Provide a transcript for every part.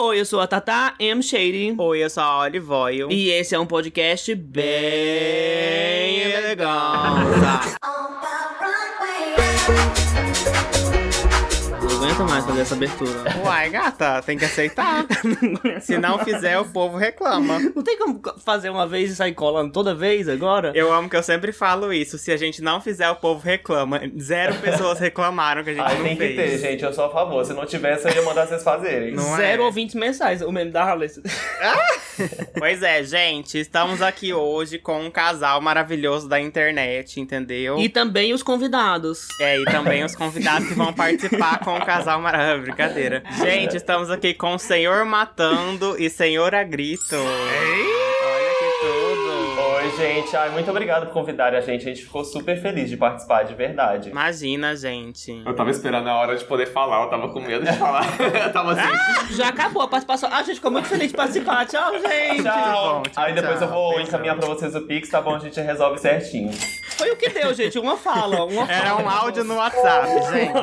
Oi, eu sou a Tata M. Shady. Oi, eu sou a Olive Oil. E esse é um podcast bem legal. aguento mais fazer essa abertura. Uai, gata, tem que aceitar. Se não fizer, o povo reclama. Não tem como fazer uma vez e sair colando toda vez agora? Eu amo que eu sempre falo isso. Se a gente não fizer, o povo reclama. Zero pessoas reclamaram que a gente Ai, não tem fez. que ter, gente. Eu sou a favor. Se não tivesse, eu ia mandar vocês fazerem. Não Zero é? ouvintes mensais, o meme da Harley. Pois é, gente, estamos aqui hoje com um casal maravilhoso da internet, entendeu? E também os convidados. É, e também os convidados que vão participar com o casal maravilhoso. Brincadeira. Gente, estamos aqui com o Senhor Matando e Senhor Agrito. Olha que tudo. Oi, gente. Ai, muito obrigado por convidarem a gente. A gente ficou super feliz de participar, de verdade. Imagina, gente. Eu tava esperando a hora de poder falar, eu tava com medo de falar. eu tava assim. Já acabou a participação. Ah, a gente ficou muito feliz de participar. Tchau, gente. Tchau. bom, tchau, Aí depois tchau. eu vou Beijão. encaminhar pra vocês o Pix, tá bom? A gente resolve certinho. Foi o que deu, gente. Uma fala. Uma fala. Era um áudio no WhatsApp, gente.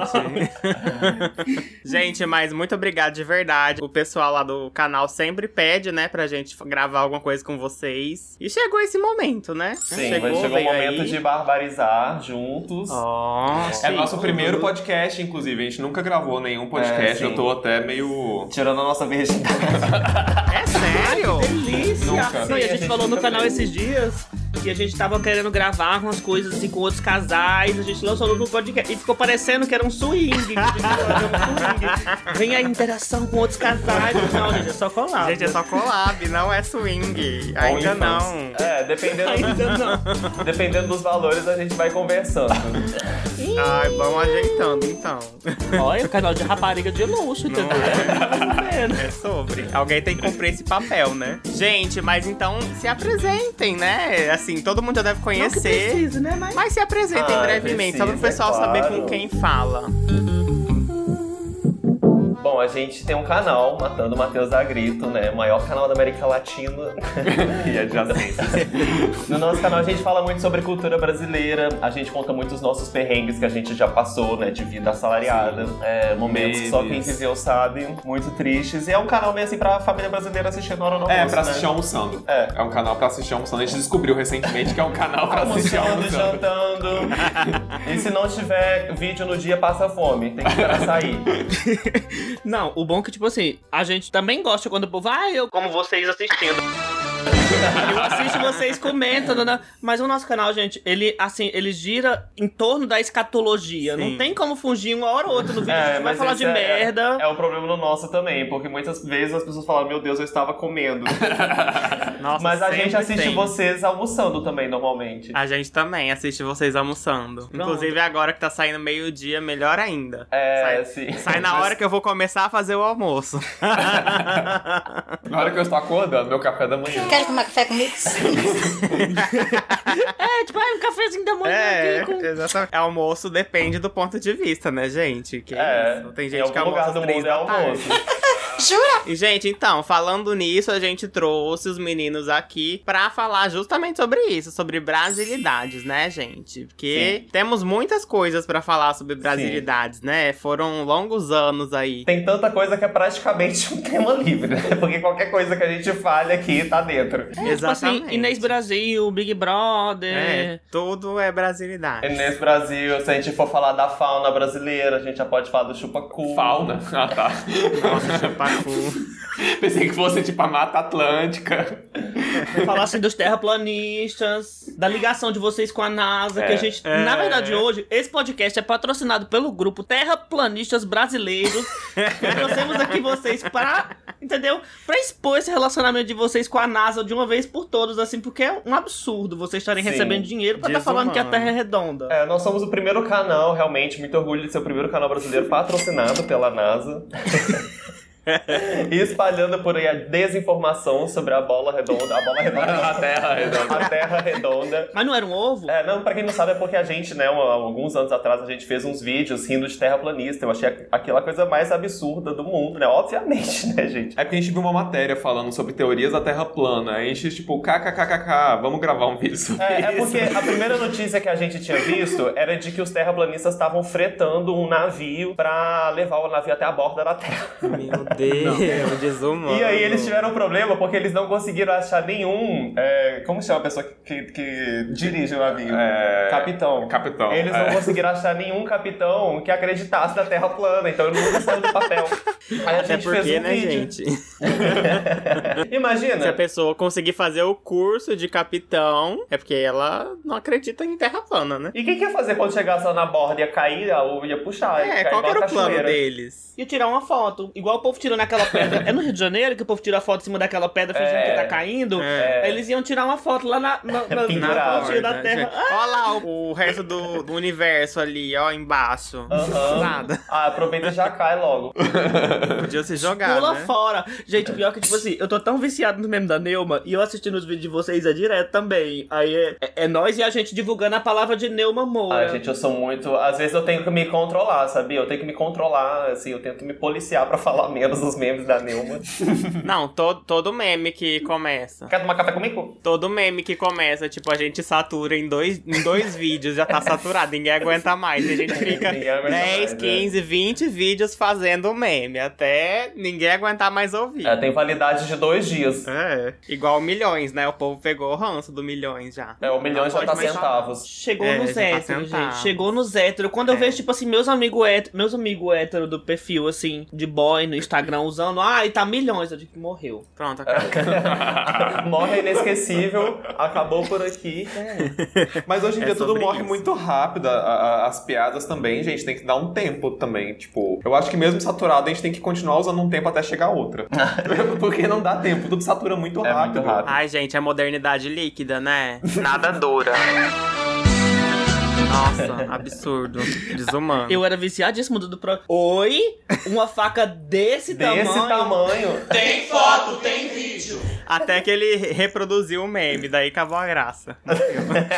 gente, mas muito obrigado de verdade. O pessoal lá do canal sempre pede, né, pra gente gravar alguma coisa com vocês. E chegou esse momento, né? Sim, chegou, mas chegou o momento aí. de barbarizar juntos. Ó, É sim. nosso primeiro podcast, inclusive. A gente nunca gravou nenhum podcast. É, eu tô até meio. Tirando a nossa virgindade. É sério? Delícia! Nunca. Não, e a a gente falou no canal esses dias que a gente tava querendo gravar umas coisas assim com outros casais, a gente lançou no podcast e ficou parecendo que era um swing. que a gente um swing. Vem a interação com outros casais. Não, gente, é só colar. Gente, é só collab, não é swing. Ainda não. É, dependendo, Ainda não. dependendo dos valores, a gente vai conversando. Ai, vamos ajeitando então. Olha, o canal de rapariga de luxo, entendeu? É sobre. Alguém tem que cumprir esse papel, né? Gente, mas então se apresentem, né? Assim, todo mundo já deve Não que conhecer. precisa, né? Mas... Mas se apresentem Ah, brevemente, só para o precisa, pessoal é saber claro. com quem fala. Bom, a gente tem um canal, Matando Matheus a Grito, né? O maior canal da América Latina. e adjacências. No nosso canal a gente fala muito sobre cultura brasileira, a gente conta muito os nossos perrengues que a gente já passou, né? De vida assalariada. É, momentos que só quem viveu sabe, muito tristes. E é um canal meio assim pra família brasileira assistir na hora do É, almoço, pra né? assistir almoçando. É. É um canal pra assistir almoçando. A gente descobriu recentemente que é um canal pra assistir almoçando. jantando. e se não tiver vídeo no dia, passa fome. Tem que esperar sair. Não, o bom é que, tipo assim, a gente também gosta quando o povo, ah, eu como vocês assistindo. Eu assisto vocês comentando, né? Mas o nosso canal, gente, ele, assim, ele gira em torno da escatologia. Sim. Não tem como fugir uma hora ou outra no vídeo. a É, gente vai mas falar de é- merda. É o problema no nosso também, porque muitas vezes as pessoas falam, meu Deus, eu estava comendo. Nossa, Mas a gente assiste tem. vocês almoçando também, normalmente. A gente também assiste vocês almoçando. Inclusive agora que tá saindo meio-dia, melhor ainda. É, sai, sim. sai na hora que eu vou começar a fazer o almoço. Na hora que eu estou acordando, meu café da manhã. Quer tomar café comigo? É, tipo, ah, um cafezinho da manhã É, aqui com... exatamente. É, Almoço depende do ponto de vista, né, gente? Que É, isso. Tem em gente que almoça lugar do às três mundo é da tarde. almoço. Jura? E, gente, então, falando nisso, a gente trouxe os meninos aqui pra falar justamente sobre isso, sobre brasilidades, né, gente? Porque temos muitas coisas pra falar sobre brasilidades, né? Foram longos anos aí. Tem tanta coisa que é praticamente um tema livre, né? Porque qualquer coisa que a gente fale aqui tá dentro. Tipo assim, Inês Brasil, Big Brother. É, tudo é brasilidade. Nesse Brasil, se a gente for falar da fauna brasileira, a gente já pode falar do chupacu. Fauna. Ah, tá. Nossa, chupacu. Pensei que fosse tipo a Mata Atlântica. Falar assim dos terraplanistas, da ligação de vocês com a NASA, que a É, gente. é. Na verdade, hoje, esse podcast é patrocinado pelo grupo Terraplanistas Brasileiros. trouxemos aqui vocês para. Entendeu? Pra expor esse relacionamento de vocês com a NASA de uma vez por todas, assim, porque é um absurdo vocês estarem Sim, recebendo dinheiro pra estar falando que a. Terra é redonda. É, nós somos o primeiro canal, realmente, muito orgulho de ser o primeiro canal brasileiro patrocinado pela NASA. e espalhando por aí a desinformação sobre a bola redonda. A bola redonda. A Terra redonda. A terra redonda. Mas não era um ovo? É, não, pra quem não sabe é porque a gente, né, alguns anos atrás, a gente fez uns vídeos rindo de terraplanista. Eu achei aquela coisa mais absurda do mundo, né? Obviamente, né, gente? É porque a gente viu uma matéria falando sobre teorias da Terra plana. Aí a gente, tipo, kkkk, vamos gravar um vídeo sobre É, é isso. porque a primeira notícia que a gente tinha visto era de que os terraplanistas estavam fretando um navio pra levar o navio até a borda da Terra. Meu Deus, desumano. E aí eles tiveram um problema porque eles não conseguiram achar nenhum. é, como chama a pessoa que, que- que dirige o navio? É, Capitão. Capitão, Eles é. não conseguiram achar nenhum capitão que acreditasse na Terra plana, então ele nunca saiu do papel. Aí a Até gente porque, fez um né, vídeo. gente? Imagina. Se a pessoa conseguir fazer o curso de capitão, é porque ela não acredita em terra plana, né? E o que, que ia fazer quando chegasse lá na borda? Ia cair ou ia puxar? ia É, qual era a o plano deles? E tirar uma foto. Igual o povo tirando aquela pedra. É no Rio de Janeiro que o povo tira a foto em cima daquela pedra fingindo É. que tá caindo. É. Eles iam tirar uma foto lá na, na, na, na pontinha da terra. Ah, Olha lá o, o resto do, do universo ali, ó, embaixo. Aham. Nada. Ah, aproveita e já cai logo. Podia se jogar, Pula né? fora. Gente, o pior que, tipo assim, eu tô tão viciado no meme da Neuma e eu assistindo os vídeos de vocês é direto também. Aí é, é, é nós e a gente divulgando a palavra de Neuma Moura. Ai, gente, eu sou muito. Às vezes eu tenho que me controlar, sabia? Eu tenho que me controlar, assim, eu tento me policiar pra falar menos os memes da Neuma. Não, todo, todo meme que começa. Quer tomar café comigo? Todo meme que começa, tipo, a gente satura em dois, em dois vídeos, já tá saturado, ninguém aguenta mais. A gente fica Ninguém aguenta 10, mais, é. 15, 20 vídeos fazendo meme, até ninguém aguentar mais ouvir. É, tem validade de dois dias. É, igual milhões, né? O povo pegou o ranço do milhões já. É, o milhão Não já tá centavos. Chegou É, nos tá héteros, sentado. gente. Chegou nos héteros. Quando eu É. vejo, tipo assim, meus amigos héteros, meus amigos héteros do perfil, assim, de boy no Instagram usando, ai, tá milhões. Eu digo que morreu. Pronto, acabou. Morre inesquecível, acabou por aqui. Mas hoje em É dia tudo morre isso. muito rápido. a- a- as piadas também, gente, tem que dar um tempo também. Tipo, eu acho que mesmo saturado, a gente tem que continuar usando um tempo até chegar outra. Porque não dá tempo, tudo satura muito É rápido. muito rápido. Ai, gente, é modernidade líquida, né? Nada dura. Nossa, absurdo. Desumano. Eu era viciadíssimo do, do pro... Oi? Uma faca desse, Desse tamanho? tamanho. Até que ele reproduziu o meme, daí acabou a graça.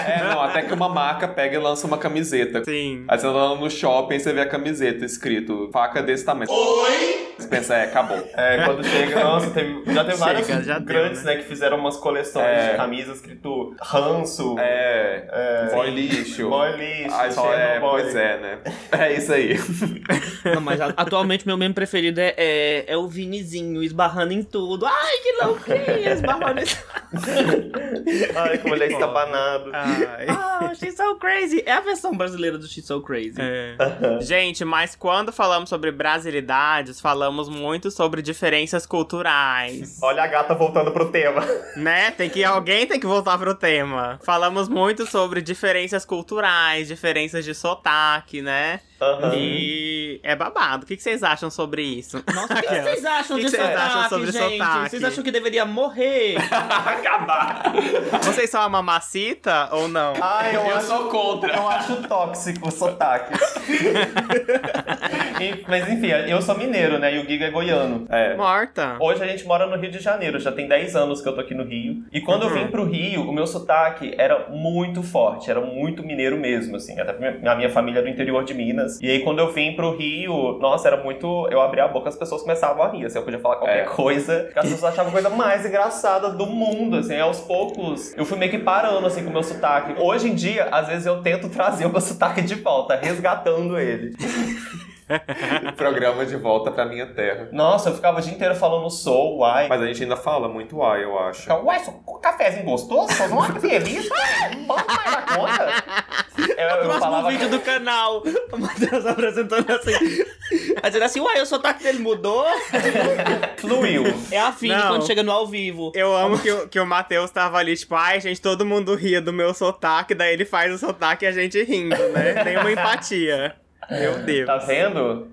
É, não, até que uma marca pega e lança uma camiseta. Sim. Aí você tá no shopping e você vê a camiseta escrito faca desse tamanho. Oi? Você pensa, é, acabou. É, quando chega, nossa, teve, já teve Chega, vários grandes, né? né? que fizeram umas coleções É. de camisas escrito ranço, É, É. boy lixo. boy lixo, Aí só é, Chernobyl. pois é, né? É isso aí. Não, mas atualmente meu meme preferido é, é, é o Vinizinho esbarrando em tudo. Ai, que louquinha, esbarrando em Ai, como ele é estabanado. Ai. Ah, she's so crazy. É a versão brasileira do She's so crazy. É. Gente, mas quando falamos sobre brasilidades, falamos muito sobre diferenças culturais. Olha a gata voltando pro tema. Né? Tem que alguém tem que voltar pro tema. Falamos muito sobre diferenças culturais, diferenças de sotaque, né? Aham. E é babado. O que vocês acham sobre isso? Nossa, o que vocês acham que de que vocês sotaque, acham sobre gente? sotaque? Vocês acham que deveria morrer? Acabar. Vocês são a mamacita ou não? Ai, eu, Eu acho, sou contra. eu acho tóxico o sotaque. E- mas enfim, eu sou mineiro, né? E o Giga é goiano. É. Morta. Hoje a gente mora no Rio de Janeiro, já tem 10 anos que eu tô aqui no Rio. E quando eu Uhum. vim pro Rio, o meu sotaque era muito forte, era muito mineiro mesmo, assim. Até porque a minha família é do interior de Minas. E aí quando eu vim pro Rio, nossa, era muito. Eu abria a boca, as pessoas começavam a rir, assim, eu podia falar qualquer É. coisa, as pessoas achavam a coisa mais engraçada do mundo, assim. Aos poucos, eu fui meio que parando, assim, com o meu sotaque. Hoje em dia, às vezes eu tento trazer o meu sotaque de volta, resgatando ele. Programa de volta pra minha terra. Nossa, eu ficava o dia inteiro falando sou, uai. Mas a gente ainda fala muito ai, eu acho. Fica, Ué, só um cafezinho gostoso? Só não é feliz? Não pode mais da conta? Eu, eu Próximo falava vídeo do canal. O Matheus apresentando assim. Aí dizendo assim, uai, o sotaque dele mudou. fluiu. É a Não. quando chega no ao vivo. Eu amo que, o- que o Matheus tava ali, tipo, ai, gente, todo mundo ria do meu sotaque, daí ele faz o sotaque e a gente rindo, né? Tem uma empatia. Meu Deus. Tá vendo?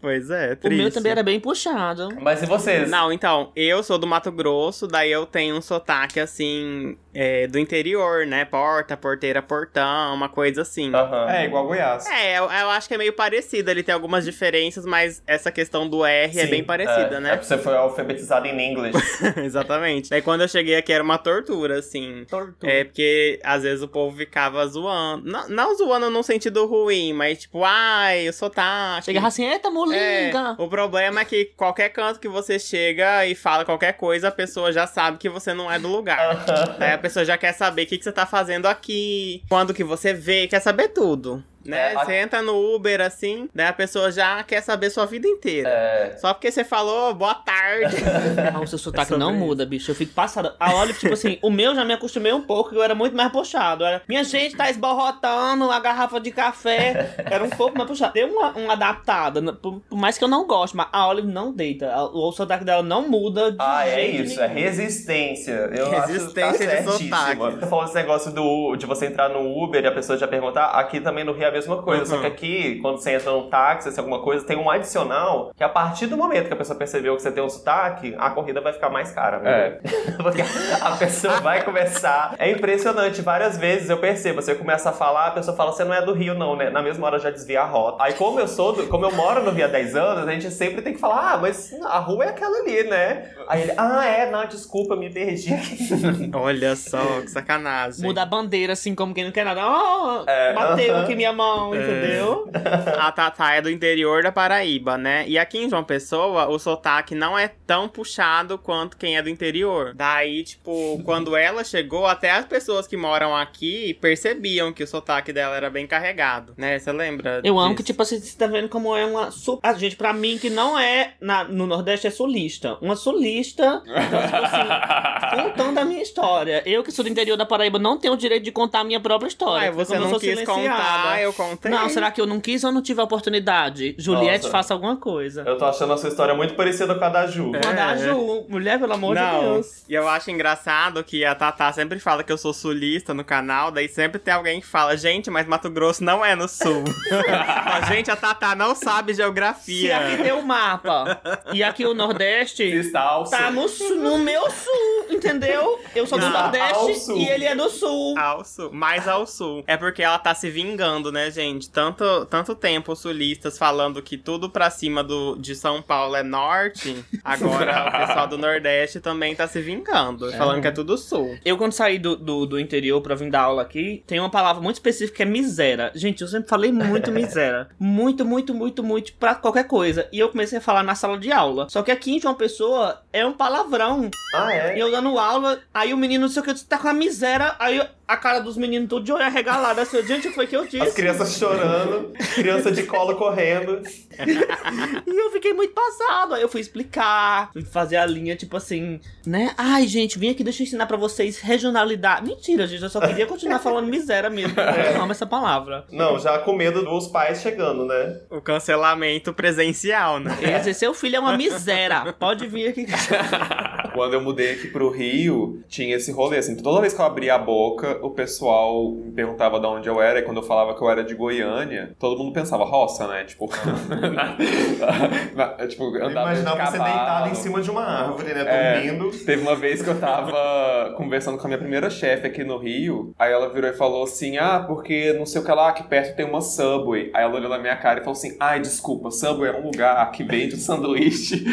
Pois é, O triste. meu também era bem puxado. Mas e vocês? Não, então, eu sou do Mato Grosso, daí eu tenho um sotaque, assim, é, do interior, né? Porta, porteira, portão, uma coisa assim. Aham. É, igual Goiás. É, eu, eu acho que é meio parecido, ele tem algumas diferenças, mas essa questão do R é Sim, bem parecida, é, né? É porque você foi alfabetizado em inglês. Exatamente. Daí quando eu cheguei aqui era uma tortura, assim. Tortura. É, porque às vezes o povo ficava zoando. Não, não zoando num sentido ruim, mas tipo, ai, o sotaque. Chega assim, eita, É, molinga. o problema é que qualquer canto que você chega e fala qualquer coisa, a pessoa já sabe que você não é do lugar. Daí a pessoa já quer saber o que, que você tá fazendo aqui, quando que você vê, quer saber tudo. Né? É, a- Você entra no Uber assim, daí a pessoa já quer saber sua vida inteira. É. Só porque você falou boa tarde. Ah, o seu sotaque sobre não isso. muda, bicho. Eu fico passada. A Olive, tipo assim, o meu já me acostumei um pouco, que eu era muito mais puxado. Era, minha gente tá esborrotando a garrafa de café. Era um pouco mais puxado. Deu uma, uma adaptada, né, por, por mais que eu não goste, mas a Olive não deita. A- O, sotaque dela não muda de Ah, é isso, é nenhum. resistência. Eu Resistência acho que de tá certíssimo. sotaque. Você falou esse negócio do, de você entrar no Uber e a pessoa já perguntar. Aqui também no Rio é a mesma coisa. Só Uhum. que aqui, quando você entra num táxi, assim, alguma coisa, tem um adicional que a partir do momento que a pessoa percebeu que você tem um sotaque, a corrida vai ficar mais cara. viu? É. Porque a pessoa vai começar. É impressionante. Várias vezes eu percebo, você começa a falar, a pessoa fala, você não é do Rio, não, né? Na mesma hora já desvia a rota. Aí, como eu sou, do- como eu moro no Rio há 10 anos, a gente sempre tem que falar, ah, mas a rua é aquela ali, né? Aí ele, ah, é, não, desculpa, eu me perdi aqui. Olha só, que sacanagem. Muda a bandeira, assim, como quem não quer nada. Oh, É, bateu aham. aqui minha mão, entendeu? A Tatá é do interior da Paraíba, né? E aqui em João Pessoa, o sotaque não é tão puxado quanto quem é do interior. Daí, tipo, quando ela chegou, até as pessoas que moram aqui percebiam que o sotaque dela era bem carregado, né? Você lembra? Eu amo que, tipo assim, você tá vendo como é uma. Su... A gente, pra mim, que não é. Na... No Nordeste é sulista. Uma sulista. Então, tipo assim, contando a minha história. Eu, que sou do interior da Paraíba, não tenho o direito de contar a minha própria história. Ah, você não quis silenciada. contar, eu contei. Não, será que eu não quis ou não tive a oportunidade? Juliette, Nossa. faça alguma coisa. Eu tô achando a sua história muito parecida com a da Ju. É. A Ju. Mulher, pelo amor de não, Deus. e eu acho engraçado que a Tatá sempre fala que eu sou sulista no canal, daí sempre tem alguém que fala, gente, mas Mato Grosso não é no sul. Mas, gente, a Tatá não sabe Se geografia. aqui tem o mapa e aqui o Nordeste. Está ao Tá no, sul, no meu sul, entendeu? Eu sou do Não, Nordeste e ele é do sul. Ao sul, mais ao sul. É porque ela tá se vingando, né, gente? Tanto, tanto tempo os sulistas falando que tudo pra cima do, de São Paulo é norte, agora o pessoal do Nordeste também tá se vingando, falando que é tudo sul. Eu, quando saí do, do, do interior pra vir dar aula aqui, tem uma palavra muito específica que é miséria. Gente, eu sempre falei muito miséria. Muito, muito, muito, muito pra qualquer coisa. E eu comecei a falar na sala de aula. Só que aqui em João Pessoa é um palavrão. Ah, E é? eu dando aula, aí o menino, não sei o que, tá com a miséria. Aí a cara dos meninos tudo de olho arregalado. Assim, gente, o que foi que eu disse? As crianças chorando, criança de colo correndo. E eu fiquei muito passado. Aí eu fui explicar, fui fazer a linha, tipo assim, né? Ai, gente, vim aqui, deixa eu ensinar pra vocês regionalidade. Mentira, gente, eu só queria continuar falando miséria mesmo. Eu amo essa palavra. Não, já com medo dos pais chegando, né? O cancelamento presencial, né? Quer dizer, seu filho é uma miséria. Pode vir aqui. Quando eu mudei aqui pro Rio, tinha esse rolê, assim, toda vez que eu abria a boca, o pessoal me perguntava de onde eu era, e quando eu falava que eu era de Goiânia, todo mundo pensava roça, né? Tipo, na- na- tipo andava de Imaginava você deitado em cima de uma árvore, né? É. Dormindo. Teve uma vez que eu tava conversando com a minha primeira chefe aqui no Rio, aí ela virou e falou assim: Ah, porque não sei o que lá, aqui perto tem uma Subway. Aí ela olhou na minha cara e falou assim: Ai, desculpa, Subway é um lugar que vende sanduíche.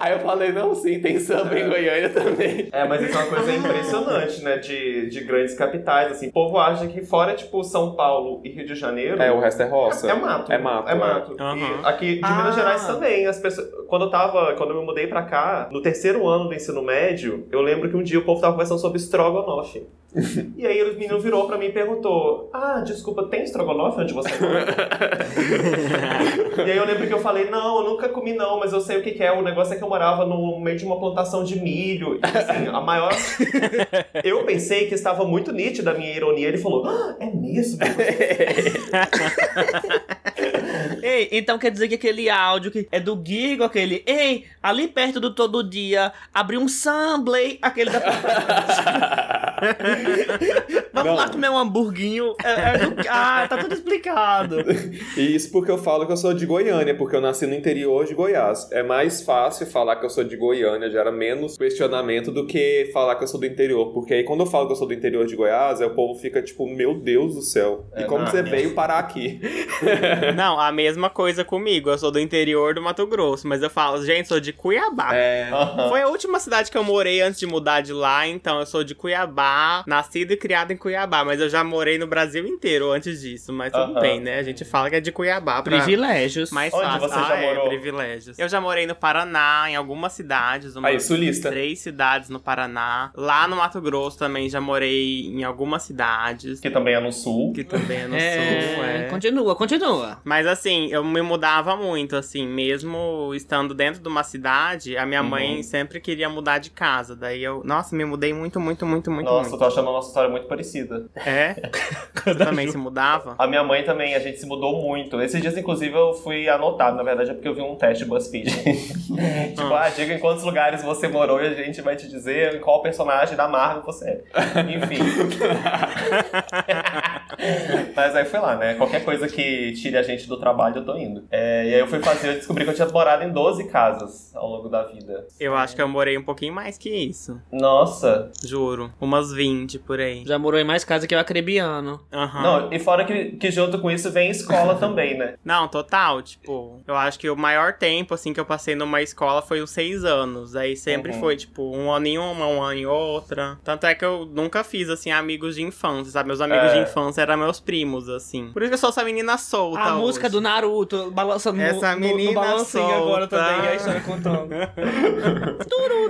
aí eu falei: Não, sim, tem Subway em Goiânia também. É, mas isso é uma coisa impressionante, né? De, de grandes capitais, assim. O povo acha que fora, tipo, São Paulo e Rio de Janeiro... É, o resto é roça. É mato. É mato. É mato. Aham. E aqui de Ah. Minas Gerais também. As pessoas, quando eu tava, quando eu me mudei pra cá, no terceiro ano do ensino médio, eu lembro que um dia o povo tava conversando sobre estrogonofe. e aí os meninos virou pra mim e perguntou: Ah, desculpa, tem estrogonofe onde você mora? e aí eu lembro que eu falei: Não, eu nunca comi não, mas eu sei o que, que é. O negócio é que eu morava no meio de uma plantação de milho. E assim, a maior. eu pensei que estava muito nítida a minha ironia. Ele falou: Ah, é mesmo? Ei, então quer dizer que aquele áudio que é do Gigo, aquele. Ei, ali perto do todo dia, abriu um Samblay, aquele da. Vamos Não. lá comer um hamburguinho. É, é do... Ah, tá tudo explicado. E isso porque eu falo que eu sou de Goiânia, porque eu nasci no interior de Goiás. É mais fácil falar que eu sou de Goiânia, gera menos questionamento do que falar que eu sou do interior. Porque aí quando eu falo que eu sou do interior de Goiás, aí o povo fica tipo, meu Deus do céu. e É, como não, você é. veio parar aqui? Não, a mesma coisa comigo. Eu sou do interior do Mato Grosso, mas eu falo, gente, sou de Cuiabá. É. Aham. Foi a última cidade que eu morei antes de mudar de lá, então eu sou de Cuiabá. Cuiabá, nascido e criado em Cuiabá, mas eu já morei no Brasil inteiro antes disso, mas tudo Aham. bem, né? A gente fala que é de Cuiabá pra Privilégios. mais Onde fácil. você já ah, é, morou? privilégios. Eu já morei no Paraná, em algumas cidades, umas Aí, sulista. três cidades no Paraná. Lá no Mato Grosso também já morei em algumas cidades, Que também é no sul. que também é no É, sul, é. Continua, continua. Mas assim, eu me mudava muito, assim, mesmo estando dentro de uma cidade, a minha Uhum. mãe sempre queria mudar de casa. Daí eu, nossa, me mudei muito, muito, muito, muito, Nossa, eu muito. tô achando a nossa história muito parecida. É? Você também se mudava? A minha mãe também, a gente se mudou muito. Esses dias, inclusive, eu fui anotado, na verdade, é porque eu vi um teste BuzzFeed. tipo, ah, diga em quantos lugares você morou e a gente vai te dizer em qual personagem da Marvel você é. Enfim. Mas aí foi lá, né? Qualquer coisa que tire a gente do trabalho, eu tô indo. É, e aí eu fui fazer, eu descobri que eu tinha morado em 12 casas ao longo da vida. Eu acho que eu morei um pouquinho mais que isso. Nossa. Juro. Umas 20 por aí. Já morou em mais casa que o acrebiano. Aham. Não, e fora que, que junto com isso vem escola também, né? Não, total, tipo, eu acho que o maior tempo, assim, que eu passei numa escola foi os seis anos. Aí sempre Uhum. foi, tipo, um ano em uma, um ano em outra. Tanto é que eu nunca fiz, assim, amigos de infância, sabe? Meus amigos É. de infância eram meus primos, assim. Por isso que eu sou essa menina solta a música hoje. do Naruto balançando no- Essa no, no, menina balancinho solta. agora também, a história contando.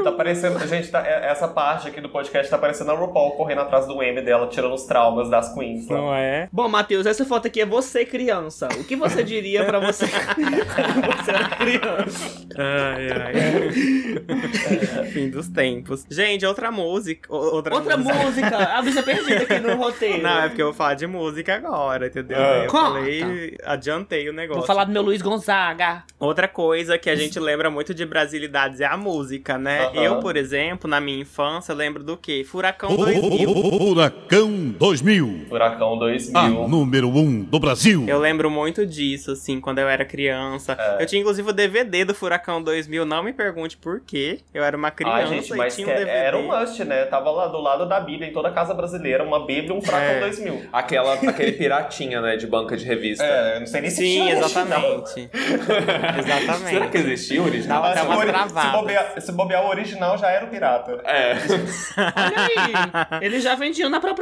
Tá parecendo. Gente, tá, é- essa parte aqui do podcast tá parecendo a RuPaul correndo atrás do M dela, tirando os traumas das queens. né? Não é? Bom, Matheus, essa foto aqui é você criança. O que você diria pra você quando você era criança? Ai, ai. Fim dos tempos. Gente, outra música. Outra, Outra música. A bicha perdida aqui no roteiro. Não, é porque eu vou falar de música agora, entendeu? Ah. Eu Conta. falei, adiantei o negócio. Vou falar do meu Luiz Gonzaga. Outra coisa que a gente lembra muito de brasilidades é a música, né? Eu, por exemplo, na minha infância, lembro do quê? Furacão 2000. Furacão 2000, Furacão 2000. a número 1 um do Brasil. Eu lembro muito disso, assim, quando eu era criança. É. Eu tinha, inclusive, o DVD do Furacão 2000. Não me pergunte por quê. Eu era uma criança Ai, gente, mas e tinha um DVD. era um must, né? Tava lá do lado da Bíblia, em toda casa brasileira, uma Bíblia e um Furacão É. 2000. Aquela, aquele piratinha, né, de banca de revista. É, não sei nem se Sim, tinha hoje, não. exatamente. exatamente. Será que existia o original? Travadas. Se bobear, se bobear o original, já era o pirata. É. Olha aí. Eles já vendiam na própria.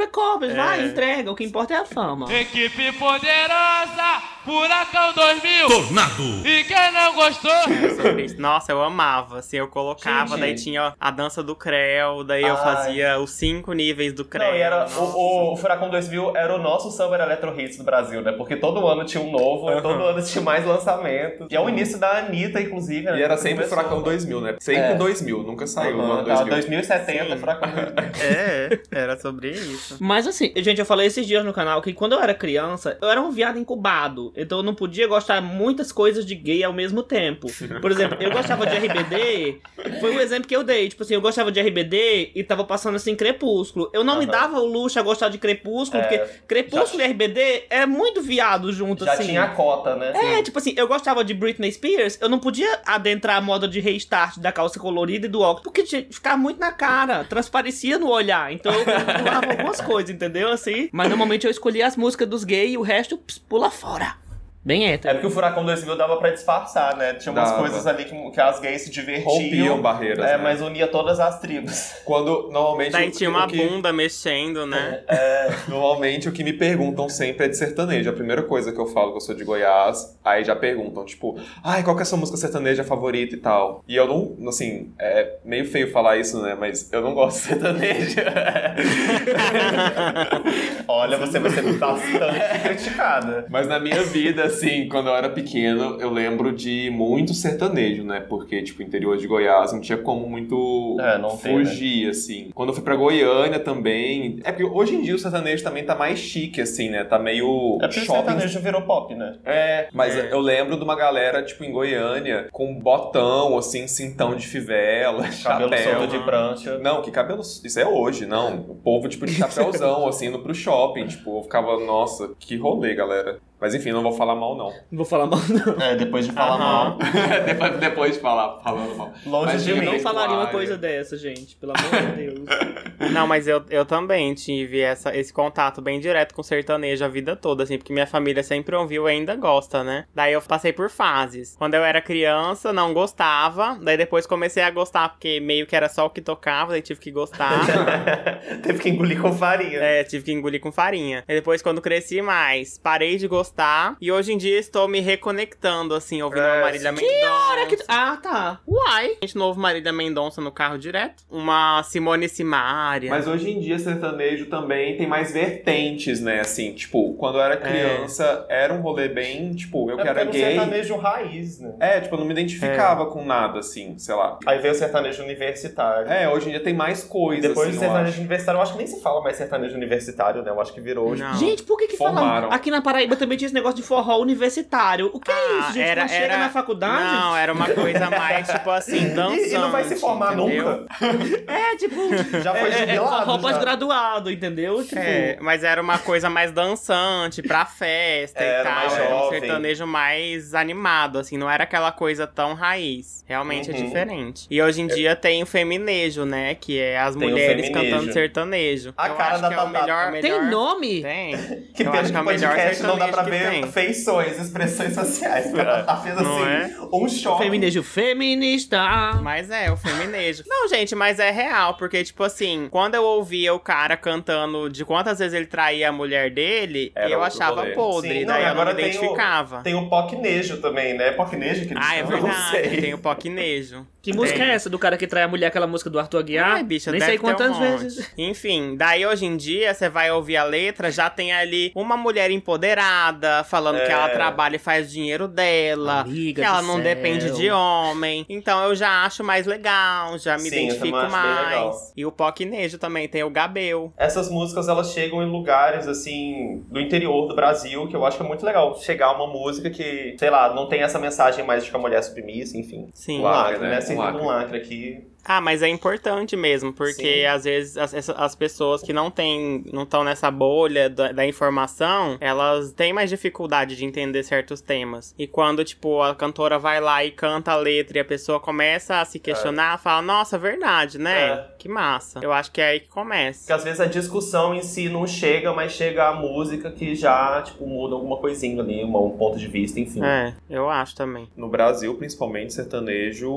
Vai, É. entrega. O que importa é a fama. Equipe poderosa, Furacão 2000. Tornado. E quem não gostou? isso. Nossa, eu amava, assim, eu colocava, Gente. daí tinha a dança do Creu, daí eu Ai. fazia os cinco níveis do Creu. Não, e era o, o Furacão 2000 era o nosso Summer Electro Hits do Brasil, né? Porque todo ano tinha um novo, e todo ano tinha mais lançamentos. E é o início da Anitta, inclusive. né? E era sempre Furacão 2000, né? Sempre É. 2000, nunca saiu no Aham, ano tá, 2000. 2070, Sim. Furacão 2000. É, era sobre isso. Mas assim, gente, eu falei esses dias no canal que quando eu era criança, eu era um viado incubado. Então eu não podia gostar muitas coisas de gay ao mesmo tempo. Por exemplo, eu gostava de RBD, foi o exemplo que eu dei. Tipo assim, eu gostava de RBD e tava passando assim Crepúsculo. Eu não me Aham. dava o luxo a gostar de Crepúsculo, É, porque Crepúsculo e RBD é muito viado junto, Já assim. tinha a cota, né? É, tipo assim, eu gostava de Britney Spears, eu não podia adentrar a moda de restart da calça colorida e do óculos, porque tinha- ficava muito na cara, transparecia no olhar. Então eu pulava algumas coisas, entendeu? Assim. Mas normalmente eu escolhia as músicas dos gays e o resto ps, pula fora. Bem É hétero. porque o Furacão 2000 dava pra disfarçar, né? Tinha umas Dava. coisas ali que, que as gays se divertiam. Rompiam barreiras, É, né? mas unia todas as tribos. Quando normalmente. Daí tinha uma que- bunda mexendo, né? Normalmente o que me perguntam sempre é de sertanejo. A primeira coisa que eu falo que eu sou de Goiás, aí já perguntam, tipo, ai, qual que é a sua música sertaneja favorita e tal. E eu não, assim, é meio feio falar isso, né? Mas eu não gosto de sertanejo. Olha, você vai ser bastante criticada. Mas na minha vida, assim, quando eu era pequeno, eu lembro de muito sertanejo, né? Porque, tipo, interior de Goiás não tinha como muito É, não tem, fugir, assim. Quando eu fui pra Goiânia também. É porque hoje em dia o sertanejo também tá mais chique, assim, né? Tá meio É porque o shopping sertanejo virou pop, né? É, mas É. eu lembro de uma galera, tipo, em Goiânia, com botão, assim, cintão de fivela, Cabelo chapéu. solto de prancha. Não, que cabelo. Isso é hoje, não. O povo, tipo, de chapéuzão, assim, indo pro shopping. Tipo, eu ficava, nossa, que rolê, galera. Mas enfim, não vou falar mal, não. Não vou falar mal, não. É, depois de falar Aham. mal. depois, depois de falar, falando mal. Longe Mas de Eu mim. não falaria uma coisa dessa, gente. Pelo amor de Deus. Não, mas eu, eu também tive essa, esse contato bem direto com sertanejo a vida toda, assim, porque minha família sempre ouviu e ainda gosta, né? Daí eu passei por fases. Quando eu era criança, não gostava, daí depois comecei a gostar, porque meio que era só o que tocava, daí tive que gostar. Teve que engolir com farinha. É, tive que engolir com farinha. E depois, quando cresci mais, parei de gostar. E hoje em dia estou me reconectando, assim, ouvindo É, uma Marília Mendonça. Hora que- Ah, tá. Uai! A gente ouve Marília Mendonça no carro direto. Uma Simone Simaria. Mas hoje em dia, sertanejo também tem mais vertentes, né? Assim, tipo, quando eu era criança, era um rolê bem, tipo, eu É que era gay. sertanejo raiz, né? É, tipo, eu não me identificava com nada, assim, sei lá. Aí veio o sertanejo universitário. É, hoje em dia tem mais coisa, Depois assim, do sertanejo acho. universitário, eu acho que nem se fala mais sertanejo universitário, né? Eu acho que virou hoje. Não. Gente, por que que falam? Formaram. Aqui na Paraíba também tinha esse negócio de forró universitário. O que é Ah, isso, gente? era- Quando chega era- na faculdade? Não, era uma coisa mais, tipo assim, dançante. E, e não vai se formar entendeu? nunca. É, tipo... Já foi é, é, é jubilado. forró já. pós-graduado, entendeu? Tipo... É, mas era uma coisa mais dançante, pra festa e Era tal. mais era um jovem. sertanejo mais animado, assim, não era aquela coisa tão raiz. Realmente é Uhum. diferente. E hoje em dia tem o feminejo, né? Que é as Tem mulheres cantando sertanejo. A Eu cara da é o Tatá. melhor, Tem melhor- nome? Tem. Que Eu acho que é o melhor podcast não dá sertanejo ver tem. feições, expressões sociais. Ela tá fazendo Não assim, um choque. Feminejo feminista. Mas é, o feminejo. Não, gente, mas é real, porque, tipo assim, quando eu ouvia o cara cantando de quantas vezes ele traía a mulher dele, Era eu achava rolê. podre, Sim, não, daí e eu agora não me tem o- identificava. Tem o pocnejo também, né? Pocnejo que eles Ah, é verdade, Não sei. tem o poquinejo. Que música Tem. é essa do cara que trai a mulher, aquela música do Arthur Aguiar? Ai, bicha, Nem deve sei ter um quantas monte. vezes. Enfim, daí hoje em dia você vai ouvir a letra, já tem ali uma mulher empoderada falando que É. ela trabalha e faz dinheiro dela, Amiga que ela não céu. depende de homem. Então eu já acho mais legal, já me Sim, identifico mais. E o Pocnejo também tem o Gabel. Essas músicas, elas chegam em lugares, assim, do interior do Brasil, que eu acho que é muito legal. Chegar uma música que, sei lá, não tem essa mensagem mais de que a mulher é submissa, enfim. Sim. Um Lacre, lacre, né? né? Um lacre. um lacre aqui. Ah, mas é importante mesmo, porque Sim. às vezes as, as pessoas que não têm, não estão nessa bolha da, da informação, elas têm mais dificuldade de entender certos temas. E quando, tipo, a cantora vai lá e canta a letra e a pessoa começa a se questionar, fala, nossa, verdade, né? É. Que massa. Eu acho que é aí que Porque começa. às vezes a discussão em si não chega, mas chega a música que já, tipo, muda alguma coisinha ali, uma- um ponto de vista, enfim. É, eu acho também. No Brasil, principalmente, sertanejo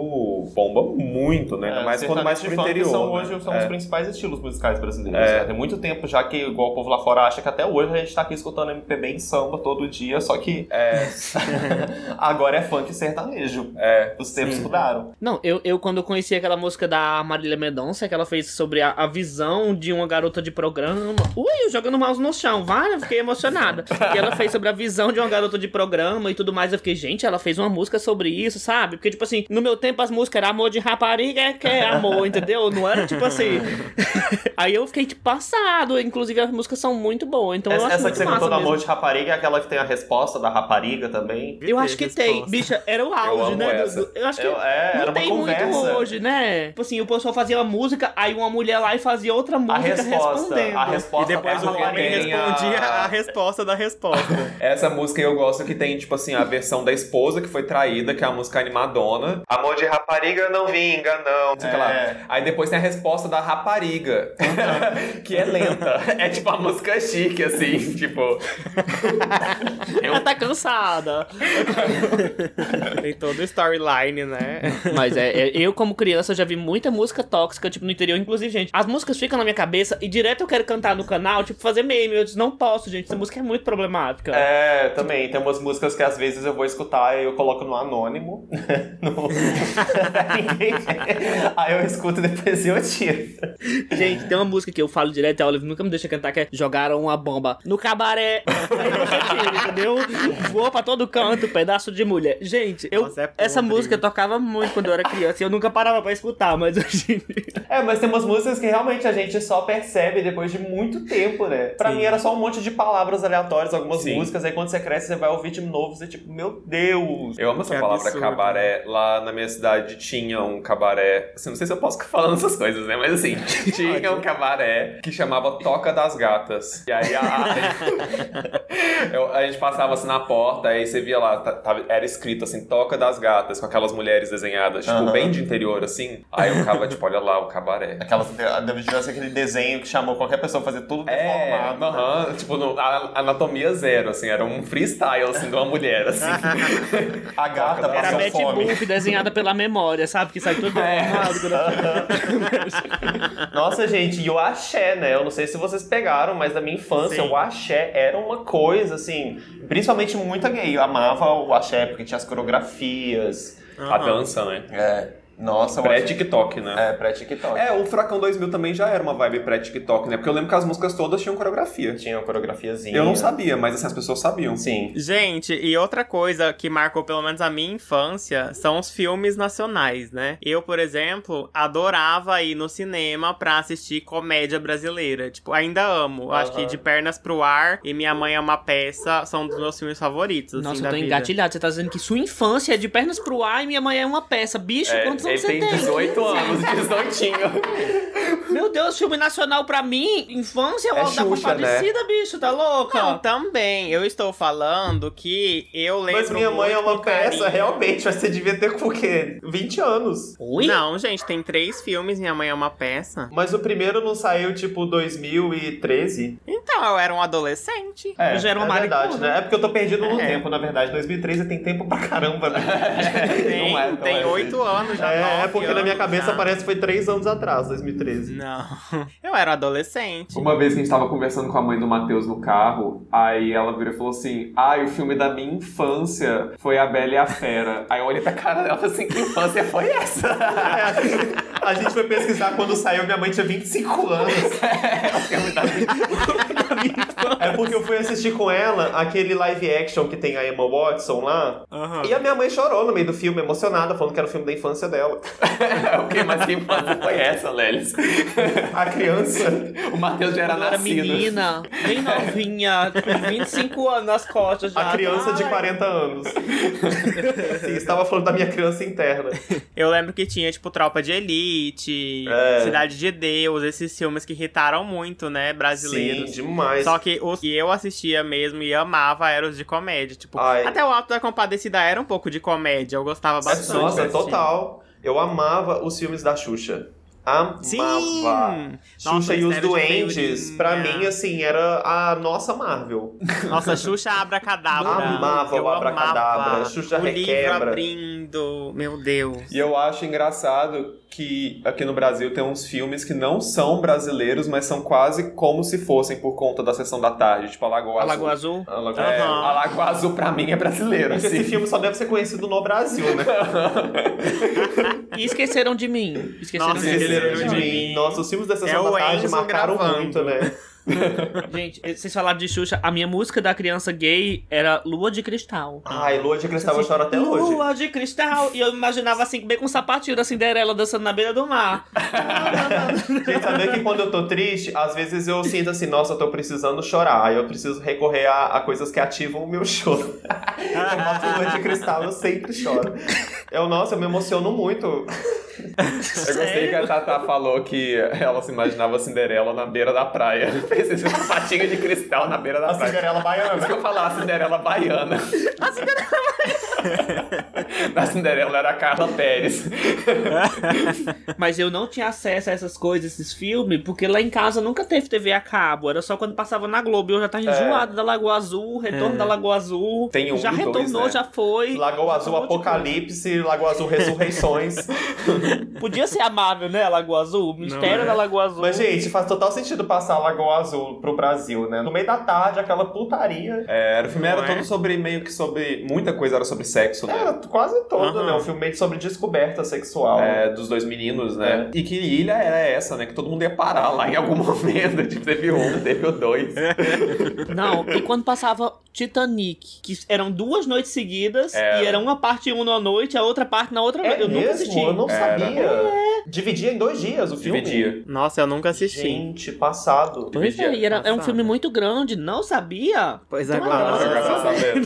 bomba muito, né? Ainda É, mais quando mais pro interior. São, né? hoje são É. os principais estilos musicais brasileiros. É. né? Tem muito tempo já que, igual o povo lá fora acha que até hoje a gente tá aqui escutando MPB em samba todo dia, só que É, agora é funk e sertanejo. é. Os tempos Sim. mudaram. Não, eu, eu quando conheci aquela música da Marília Mendonça, que ela fez sobre a, a visão de uma garota de programa. Ui, jogando mouse no chão, vai, eu fiquei emocionada. E ela fez sobre a visão de uma garota de programa e tudo mais. Eu fiquei, gente, ela fez uma música sobre isso, sabe? Porque, tipo assim, no meu tempo as músicas eram amor de rapariga, que é amor, entendeu? Não era tipo assim. Aí eu fiquei, tipo, passado. Inclusive, as músicas são muito boas. Então eu essa acho essa muito que você massa cantou do. Amor de Rapariga é aquela que tem a resposta da rapariga também. Eu acho que tem. Resposta. Bicha, era o auge, amo né? do- eu acho que Eu- é, não tem conversa. muito hoje, né? Tipo assim, o pessoal fazia uma música, aí uma mulher lá e fazia outra A música resposta. respondendo. A E resposta depois da o homem rapariga. tem a- respondia a resposta da resposta. Essa música eu gosto que tem, tipo assim, a versão da esposa que foi traída, que é a música animadona. Amor de rapariga não vinga, não. Não sei o que lá. Aí depois tem a resposta da rapariga, que é lenta. É tipo a música chique, assim, tipo. Ela tá cansada. tem todo o storyline, né? Mas é, é, eu, como criança, já vi muita música tóxica, tipo, no interior. Inclusive, gente, as músicas ficam na minha cabeça e direto eu quero cantar no canal, tipo, fazer meme. Eu disse, não posso, gente, essa música é muito problemática. É, também. Tem umas músicas que às vezes eu vou escutar e eu coloco no anônimo. no... Aí eu escuto e depois eu tiro. Gente, tem uma música que eu falo direto e a Olive nunca me deixa cantar, que é Jogaram uma bomba no cabaré. Entendeu? Voou pra todo canto, pedaço de mulher. Gente, eu, Nossa, é essa música eu tocava muito quando eu era criança e eu nunca parava pra escutar, mas hoje em dia... É, mas tem umas músicas que realmente a gente só percebe depois de muito tempo, né? Pra Sim. mim era só um monte de palavras aleatórias, algumas Sim. músicas, aí quando você cresce, você vai ouvir de novo, você tipo, meu Deus. Eu amo essa Que palavra absurdo. cabaré. Lá na minha cidade tinha um cabaré Assim, não sei se eu posso ficar falando essas coisas, né? Mas assim, tinha um cabaré que chamava Toca das Gatas. E aí a, eu- a gente passava assim na porta, aí você via lá, tá- tava- era escrito assim, Toca das Gatas, com aquelas mulheres desenhadas, tipo, Aham. bem de interior, assim. Aí eu ficava, tipo, olha lá o cabaré. Aquelas, deve ser aquele desenho que chamou qualquer pessoa a fazer tudo É, deformado. aham, tipo, no- a- anatomia zero, assim, era um freestyle, assim, de uma mulher, assim. A gata Era a passou Betty fome. Boop desenhada pela memória, sabe? Que sai tudo É. errado. Nossa, gente, e o axé, né? Eu não sei se vocês pegaram, mas na minha infância Sim. o axé era uma coisa, assim, principalmente muita gay. Eu amava o axé porque tinha as coreografias. A dança, né? É. Nossa, Pré-TikTok, né? É, pré-TikTok. É, o Furacão 2000 também já era uma vibe pré-TikTok, né? Porque eu lembro que as músicas todas tinham coreografia. Tinha uma coreografiazinha. Eu não sabia, mas assim, as pessoas sabiam. Sim. Gente, e outra coisa que marcou pelo menos a minha infância são os filmes nacionais, né? Eu, por exemplo, adorava ir no cinema pra assistir comédia brasileira. Tipo, ainda amo. Acho que. De Pernas pro Ar e Minha Mãe é uma Peça são dos meus filmes favoritos, assim, Nossa, da eu tô engatilhado. Você tá dizendo que sua infância é de pernas pro ar e minha mãe é uma peça. Bicho, É, quantos ele tem tem? 18 anos, 18. Meu Deus, filme nacional pra mim, infância, É da Xuxa, compadecida, bicho, tá louca? Não, também. Eu estou falando que eu lembro Mas minha mãe é uma peça, carinho. realmente, mas você devia ter com o quê? 20 anos. Oi? Não, gente, tem três filmes, Minha Mãe é uma Peça. Mas o primeiro não saiu, tipo, 2013? Então, eu era um adolescente. É, Eu já era uma é verdade, né? É porque eu tô perdido no É. tempo, na verdade. 2013 tem tempo pra caramba, né? Tem, Não é, não tem é. oito anos já. É, é porque na minha anos cabeça já. parece que foi 3 anos atrás, 2013. Não. Eu era adolescente. Uma vez que a gente tava conversando com a mãe do Matheus no carro, aí ela virou e falou assim: Ah, o filme da minha infância foi A Bela e a Fera. Aí eu olhei pra cara dela e falei assim: Que infância foi essa? A gente foi pesquisar quando saiu, minha mãe tinha 25 anos. o filme da minha É porque eu fui assistir com ela aquele live action que tem a Emma Watson lá. Aham. E a minha mãe chorou no meio do filme, emocionada, falando que era o filme da infância dela. o que? Mas que infância foi essa, Lelis? A criança. O Matheus já era eu era nascido. menina, bem novinha, com 25 anos nas costas já. A criança de Ai. 40 anos. Sim, estava falando da minha criança interna. Eu lembro que tinha, tipo, Tropa de Elite, É. Cidade de Deus, esses filmes que irritaram muito, né, Sim, brasileiros. demais. Só que os que eu assistia mesmo e amava eram os de comédia. Tipo, Ai. até o Alto da Compadecida era um pouco de comédia. Eu gostava bastante. Nossa, total. Eu amava os filmes da Xuxa. Amava. Sim! Xuxa Nossa, e os Feirinha. pra mim, assim, era a nossa Marvel. Nossa, Xuxa Abracadabra. Amava eu o Abracadabra, amava. Xuxa o livro Requebra. abrindo. Meu Deus. E eu acho engraçado que aqui no Brasil tem uns filmes que não são brasileiros, mas são quase como se fossem por conta da sessão da tarde, tipo a Lagoa A Azul. Lagoa Azul? A Lagoa- É, Aham. a Lagoa Azul pra mim é brasileiro, assim. esse filme só deve ser conhecido no Brasil, né? E esqueceram de mim. Esqueceram Nossa, de esqueceram mim. de mim. Nossa, os filmes da Sessão É o da Tarde Enzo marcaram gravando. muito, né? Gente, vocês falaram de Xuxa. A minha música da criança gay era Lua de Cristal. Ai, Lua de Cristal eu choro até hoje. Lua de cristal. E eu imaginava assim, bem com o sapatinho da Cinderela dançando na beira do mar. Gente, sabe que quando eu tô triste, às vezes eu sinto assim, nossa, eu tô precisando chorar. Aí eu preciso recorrer a, a coisas que ativam o meu choro. eu boto Lua de Cristal, eu sempre choro. Eu, nossa, eu me emociono muito. Eu gostei que a Tata falou que ela se imaginava Cinderela na beira da praia. Esse sapatinho de cristal na beira da A praia. Cinderela Por isso baiana. que eu falar a Cinderela baiana. A Cinderela baiana. A Cinderela era a Carla Pérez. Mas eu não tinha acesso a essas coisas, esses filmes, porque lá em casa nunca teve TV a cabo. Era só quando passava na Globo. Eu já tava enjoado da Lagoa Azul, Retorno da Lagoa Azul. Tem um já dois, retornou, né? já foi. Lagoa Azul Um de Apocalipse, Lagoa Azul Ressurreições. Podia ser amável, né, a Lagoa Azul? Mistério Não é? da Lagoa Azul. Mas, gente, faz total sentido passar a Lagoa Azul pro Brasil, né? No meio da tarde, aquela putaria. É, o filme era é? todo sobre, meio que sobre, muita coisa era sobre sexo, né? Era quase todo, Aham. né? Um filme meio sobre descoberta sexual. É, dos dois meninos, né? E que ilha era essa, né? Que todo mundo ia parar lá em algum momento. Tipo, teve um, teve o dois. Não, e quando passava Titanic, que eram duas noites seguidas, Era. e era uma parte uma na noite, a outra parte na outra É noite. Eu nunca mesmo? assisti. Eu não Era. Sabia? Dividia em dois dias o filme. Dividia. Nossa, eu nunca assisti. Gente, passado. Pois é, e era, é um filme muito grande, não sabia? Pois Jogar você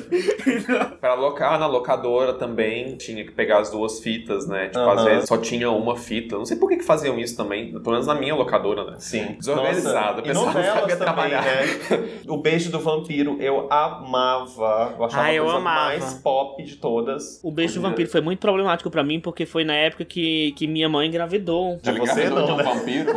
pra alocar na locadora também tinha que pegar as duas fitas, né? Tipo, às Aham. vezes só tinha uma fita. Não sei por que, que faziam isso também. Pelo menos na minha locadora, né? Sim. Desorganizado. E pessoal não sabia também, trabalhar. né? O Beijo do Vampiro, eu amava. Eu achava Ah, eu a coisa amava. mais pop de todas. O beijo do vampiro foi muito problemático pra mim, porque foi na época que, que minha mãe engravidou. De você não, de um né? vampiro.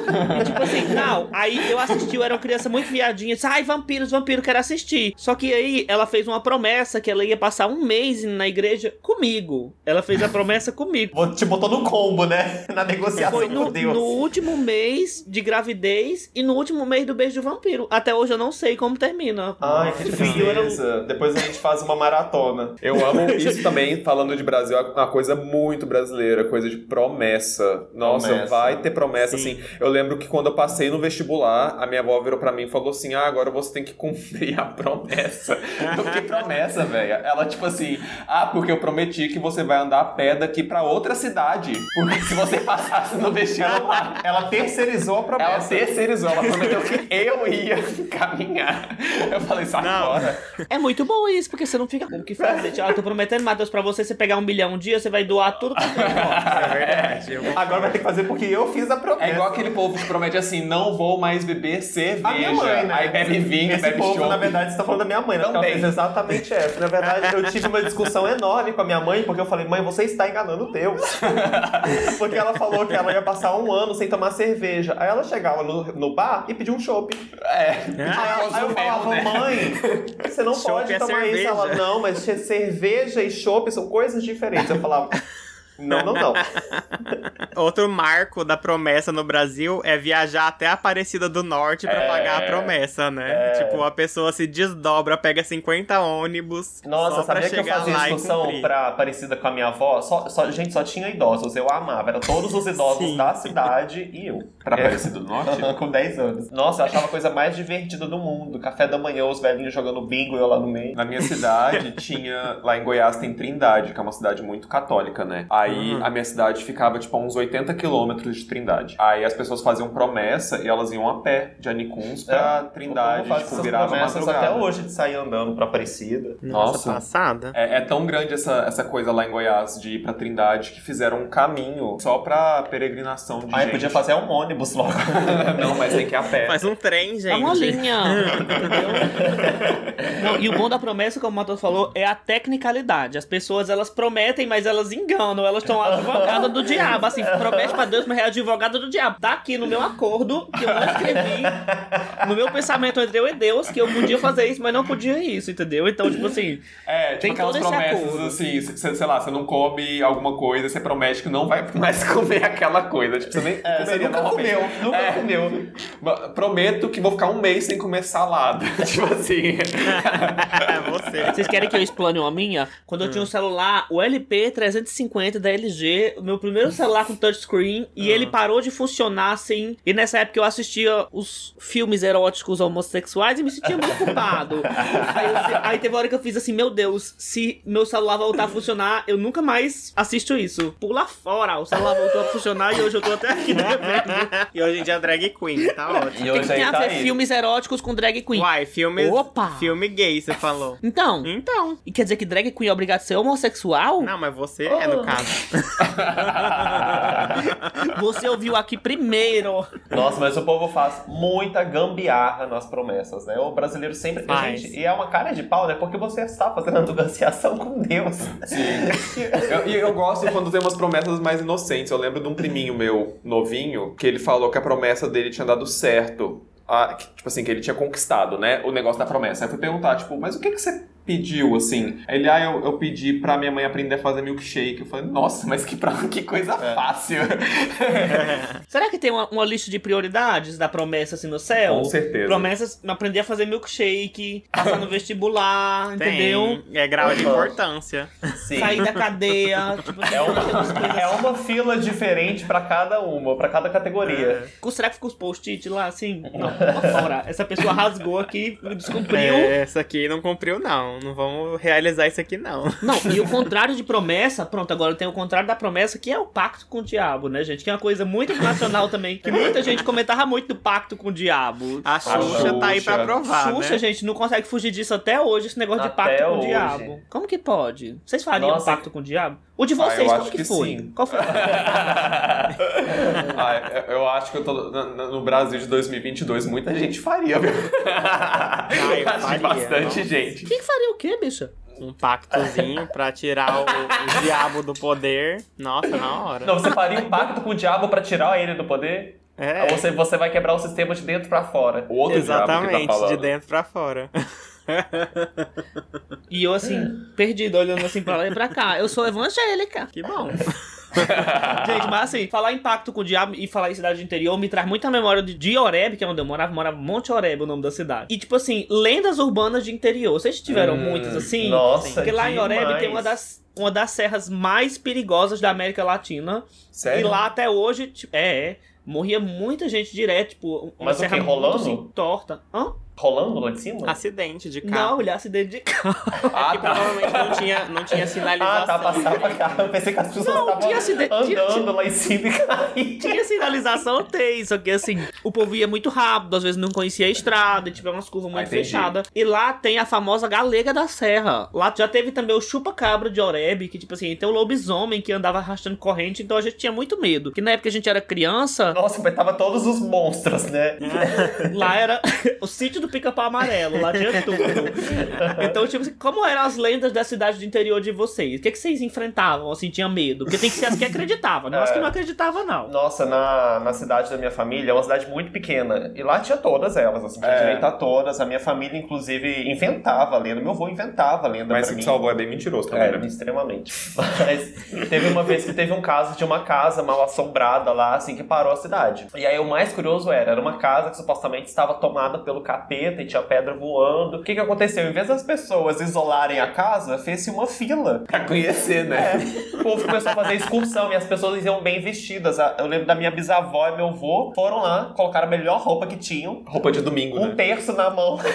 Tipo assim, não. Aí eu assisti, eu era uma criança muito viadinha. Disse, Ai, vampiros, vampiro, quero assistir. Só que aí ela fez uma promessa que ela ia passar um mês na igreja comigo. Ela fez a promessa comigo. Vou- Te botou no combo, né? Na negociação Foi com no, Deus. no último mês de gravidez e no último mês do beijo do vampiro. Até hoje eu não sei como termina. Ai, que era tristeza. Depois a gente faz uma maratona. Eu amo isso também, falando de Brasil, é uma coisa muito brasileira, coisa de promessa. Nossa, Promessa. vai ter promessa, Sim. assim. Eu lembro que quando eu passei no vestibular, a minha avó virou pra mim e falou assim: ah, agora você tem que cumprir a promessa. Eu, que promessa, velho? Ela, tipo assim, ah, porque eu prometi que você vai andar a pé daqui pra outra cidade. Porque se você passasse no vestibular. Ela terceirizou a Ela promessa. terceirizou, ela prometeu que eu ia caminhar. Eu falei, sai fora. É muito bom isso, porque você não fica com o que fazer. Tipo, ah, tô prometendo, Matheus, pra você, você pegar um milhão um dia, você vai doar tudo pra você. É verdade. Agora vai ter que fazer porque eu fiz a promessa. É igual aquele povo que promete assim, não vou mais beber cerveja. A minha mãe, né? Aí bebe vinho, Esse bebe povo, chopp. na verdade, você tá falando da minha mãe, né? Porque ela Também. fez exatamente essa. Na verdade, eu tive uma discussão enorme com a minha mãe, porque eu falei, mãe, você está enganando Deus. porque ela falou que ela ia passar um ano sem tomar cerveja. Aí ela chegava no, no bar e pedia um chopp. É. Aí, ela- aí eu falava, né? mãe, você não pode é tomar isso. cerveja. Ela, não, mas cerveja e chopp são coisas diferentes. Eu falava, não, não, não. Outro marco da promessa no Brasil é viajar até a Aparecida do Norte pra É. pagar a promessa, né? Tipo, a pessoa se desdobra, pega 50 ônibus. Nossa, só pra sabia que eu chegar fazia lá e discussão pra, parecida com a minha avó? Só, só- gente, só tinha idosos, eu amava. Era todos os idosos Sim. da cidade e eu. Pra É. Aparecida do Norte? com 10 anos. Nossa, eu achava a coisa mais divertida do mundo. Café da manhã, os velhinhos jogando bingo e eu lá no meio. Na minha cidade tinha. Lá em Goiás tem Trindade, que é uma cidade muito católica, né? Aí Uhum. a minha cidade ficava, tipo, a uns 80 quilômetros de Trindade. Aí as pessoas faziam promessa e elas iam a pé de Anicuns pra Trindade, É, faz tipo, essas virava promessas até hoje de sair andando pra Aparecida. Nossa, Nossa. passada. É, é tão grande essa, essa coisa lá em Goiás de ir pra Trindade que fizeram um caminho só pra peregrinação de Aí gente. podia fazer um ônibus logo. Não, mas tem que ir a pé. Faz um trem, gente. É uma linha. entendeu? Não, e o bom da promessa, como o Matheus falou, é a tecnicalidade. As pessoas, elas prometem, mas elas enganam. Elas estão advogadas do diabo. Assim, promete pra Deus, mas é advogada do diabo. Tá aqui no meu acordo, que eu não escrevi. No meu pensamento entre eu e Deus, que eu podia fazer isso, mas não podia isso, entendeu? Então, tipo assim... É, tipo Tem aquelas promessas assim, cê- sei lá, você não come alguma coisa, você promete que não vai mais comer aquela coisa. Tipo, você nem É, comeria nunca comeu, nunca É. comeu. Prometo que vou ficar um mês sem comer salada. tipo assim. É você. Vocês querem que eu explane uma minha? Quando eu tinha um celular, o LP350 da LG, o meu primeiro celular com touchscreen, e ele parou de funcionar assim. E nessa época eu assistia os filmes eróticos homossexuais e me sentia muito culpado. aí, eu- aí teve uma hora que eu fiz assim: Meu Deus, se meu celular voltar a funcionar, eu nunca mais assisto isso. Pula fora, o celular voltou a funcionar e hoje eu tô até aqui devendo. E hoje em dia é drag queen, tá ótimo. E O que, hoje que tem aí a tá ver aí. filmes eróticos com drag queen? Uai, filme. Opa! Filme gay, você falou. Então, Então. e quer dizer que drag queen é obrigado a ser homossexual? Não, mas você é, no caso. Você ouviu aqui primeiro. Nossa, mas o povo faz muita gambiarra nas promessas, né? O brasileiro sempre. Faz. Gente, e é uma cara de pau, né? Porque você está fazendo a negociação com Deus. Eu- E eu, gosto quando tem umas promessas mais inocentes. Eu lembro de um priminho meu, novinho, que ele falou que a promessa dele tinha dado certo. Ah, que, tipo assim, que ele tinha conquistado, né? O negócio da promessa. Aí eu fui perguntar, tipo, mas o que, que você pediu, assim? Ele, ah, eu, eu pedi pra minha mãe aprender a fazer milkshake. Eu falei, nossa, mas que, pra, que coisa É. fácil. Será que tem uma, uma lista de prioridades da promessa assim no céu? Com certeza. Promessas, aprender a fazer milkshake, passar no vestibular, entendeu? Tem. É grau de Uhum. importância. Sim. Sair da cadeia. Tipo, É uma, é uma fila diferente pra cada uma, pra cada categoria. Será que ficou os post-it lá assim? Não, fora. Essa pessoa rasgou aqui, descumpriu. É, essa aqui não cumpriu, não. Não. Não vamos realizar isso aqui, não. Não, e o contrário de promessa, pronto, agora tem o contrário da promessa, que é o pacto com o diabo, né, gente? Que é uma coisa muito nacional também, que muita gente comentava muito do pacto com o diabo. A Xuxa, tá aí pra Xuxa. provar, Xuxa, né? gente, não consegue fugir disso até hoje, esse negócio de Até pacto com o hoje. diabo. Como que pode? Vocês fariam Nossa. um pacto com o diabo? O de Ah, vocês, eu como acho que, que foi? sim. Qual foi? Ah, eu- eu acho que eu tô na- no Brasil de 2022 muita gente faria, viu? eu acho que faria, bastante nossa. gente. Quem faria o quê, bicha? Um pactozinho pra tirar o, o diabo do poder. Nossa, na hora. Não, você faria um pacto com o diabo pra tirar ele do poder? É, Ou você, você vai quebrar o sistema de dentro pra fora? O outro diabo que exatamente, tá falando. de dentro pra fora. E eu, assim, perdido, olhando assim pra lá e pra cá. Eu sou evangélica. Que bom. Gente, mas assim, falar em pacto com o diabo e falar em cidade do interior me traz muita memória de, de Oreb, que é onde eu morava. Morava Monte Oreb, o nome da cidade. E, tipo assim, lendas urbanas de interior. Vocês tiveram Hum, muitas assim? nossa, Porque lá em Oreb demais. tem uma das, uma das serras mais perigosas da América Latina. Sério? E lá até hoje, tipo, é, é. Morria muita gente direto, tipo, uma Mas o serra quê, muito rolando? assim, torta. Hã? Rolando lá de cima? Acidente de Não, carro. ele acidente de carro. Ah, que tá. provavelmente não tinha, não tinha sinalização. Ah, tá, passava carro. Eu pensei que as pessoas Não, estavam tinha acidente- tinha- andando tinha- lá em cima e caíram. Tinha sinalização, tem, só que assim, o povo ia muito rápido, às vezes não conhecia a estrada, tipo, é umas curvas muito Ah, fechadas. E lá tem a famosa Galega da Serra. Lá já teve também o chupa-cabra de Oreb, que, tipo assim, tem o lobisomem que andava arrastando corrente, então a gente tinha muito medo. Que na época que a gente era criança, Nossa, mas tava todos os monstros, né? lá era o sítio do pica-pau amarelo, lá tinha tudo. Então, tipo assim, como eram as lendas da cidade do interior de vocês? O que, que vocês enfrentavam, assim, tinha medo? Porque tem que ser as que acreditavam, não as que É. não acreditavam, não. Nossa, na, na cidade da minha família, é uma cidade muito pequena. E lá tinha todas elas, assim, tinha É. direito a todas. A minha família, inclusive, inventava a lenda. Meu avô inventava a lenda Mas pra o mim. que salvou é bem mentiroso também, É, né? extremamente. Mas teve uma vez que teve um caso de uma casa mal assombrada lá, assim, que parou a cidade. E aí o mais curioso era, era uma casa que supostamente estava tomada pelo capeta e tinha pedra voando. O que que aconteceu? Em vez das pessoas isolarem a casa, fez-se uma fila. Pra conhecer, né? É, o povo começou a fazer excursão e as pessoas iam bem vestidas. Eu lembro da minha bisavó e meu avô foram lá, colocaram a melhor roupa que tinham, Roupa de domingo, um né? terço na mão.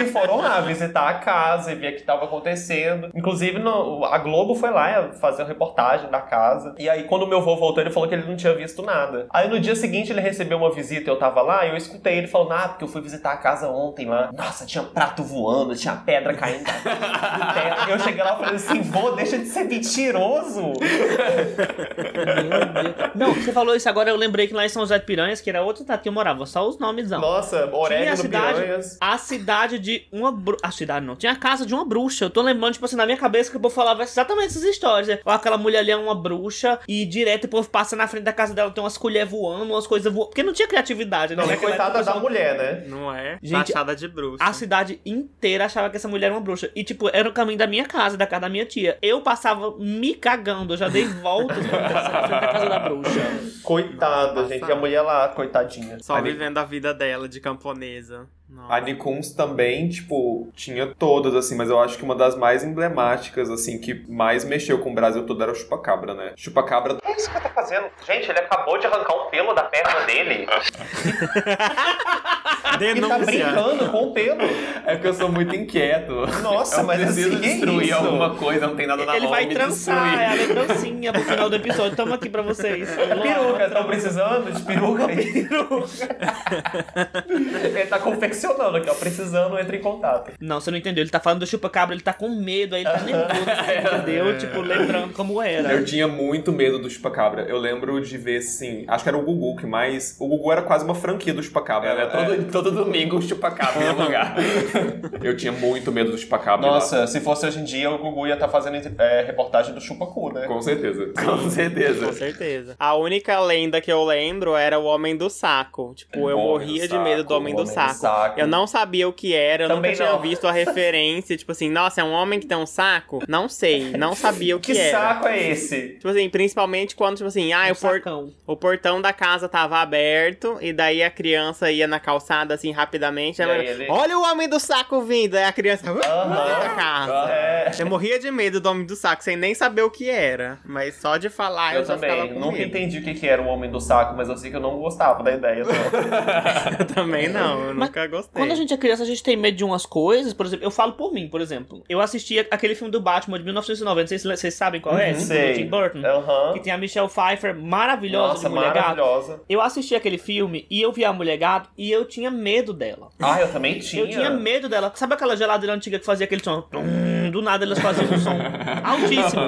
e foram lá visitar a casa e ver o que estava acontecendo. Inclusive, no- a Globo foi lá fazer uma reportagem da casa. E aí, quando o meu avô voltou, ele falou que ele não tinha visto nada. Aí, no dia seguinte, ele recebeu uma visita e eu tava lá. E eu escutei ele falando: Ah, porque eu fui visitar a casa ontem lá. Nossa, tinha prato voando, tinha pedra caindo da- do teto. Eu cheguei lá e falei assim: Vô, deixa de ser mentiroso. Não, você falou isso agora, eu lembrei que lá em São José de Piranhas, que era outra cidade que eu morava, só os nomes não. Nossa, Orégano a no cidade, Piranhas. a cidade de uma bruxa. A cidade não, tinha a casa de uma bruxa. Eu tô lembrando, tipo assim, na minha cabeça que o povo falava exatamente essas histórias. né? Ó, Aquela mulher ali é uma bruxa e direto o povo passa na frente da casa dela, tem umas colheres voando, umas coisas voando. Porque não tinha criatividade, né? Não, e Naquela coitada da mulher, né? Não é? Gente, Taxada de bruxa. a cidade inteira achava que essa mulher era uma bruxa. E, tipo, era o caminho da minha casa, da casa da minha tia. Eu passava me cagando, eu já dei voltas pra passar na frente da casa da bruxa. Coitada, Nossa. gente. E a mulher lá, coitadinha. Só Ali- vivendo a vida dela de camponesa. Nossa. A Nicuns também, tipo, tinha todas, assim, mas eu acho que uma das mais emblemáticas, assim, que mais mexeu com o Brasil todo era o Chupacabra, né? Chupacabra O que isso que tá fazendo? Gente, ele acabou de arrancar um pelo da perna dele. Ele tá Denúncia. brincando com o pelo. é porque eu sou muito inquieto. Nossa, eu mas preciso assim, que destruir isso? alguma coisa, não tem nada na Ele vai trançar, é a lembrancinha pro final do episódio. Tamo aqui pra vocês. Peruca, estão precisando de peruca aí? ele tá confeccionando aqui, ó. Precisando, entra em contato. Não, você não entendeu. Ele tá falando do chupa-cabra, ele tá com medo, aí ele tá nervoso, entendeu? Tipo, lembrando como era. Eu tinha muito medo do Chupacabra. Eu lembro de ver, assim, acho que era o Gugu que mais... O Gugu era quase uma franquia do Chupacabra, Era, né? Todo, todo domingo o Chupacabra ia lugar. eu tinha muito medo do Chupacabra. lá. Nossa, se fosse hoje em dia, o Gugu ia estar fazendo é, reportagem do Chupacu, né? Com certeza. Com certeza. Com certeza. A única lenda que eu lembro era o Homem do Saco. Tipo, eu Homem morria de medo do Saco, Homem do Homem do Saco. Saco. Eu não sabia o que era, eu Também nunca tinha não. visto a referência. Tipo assim, nossa, é um homem que tem um saco? Não sei, não sabia o que, Que era. saco é esse? Tipo assim, principalmente quando, tipo assim, ah, Um o, por- o portão da casa tava aberto e daí a criança ia na calçada assim rapidamente. Ela, ele- Olha o homem do saco vindo! Aí a criança uh, da casa. É. Eu morria de medo do homem do saco, sem nem saber o que era. Mas só de falar eu, Eu já ficava também. com Nunca medo. entendi o que, que era o Homem do Saco, mas eu sei que eu não gostava da ideia. Eu também não, eu nunca gostei. Quando a gente é criança, a gente tem medo de umas coisas. Por exemplo, eu falo por mim, por exemplo. Eu assisti aquele filme do Batman de 1990. Vocês, vocês sabem qual é? Uhum. Do Sei. Tim Burton. Aham. Que tem a Michelle Pfeiffer maravilhosa Nossa, de Mulher Gato. maravilhosa. Eu assisti aquele filme e eu vi a Mulher Gato e eu tinha medo dela. Ah, eu também tinha. Eu tinha medo dela. Sabe aquela geladeira antiga que fazia aquele som? Do nada elas faziam um som altíssimo.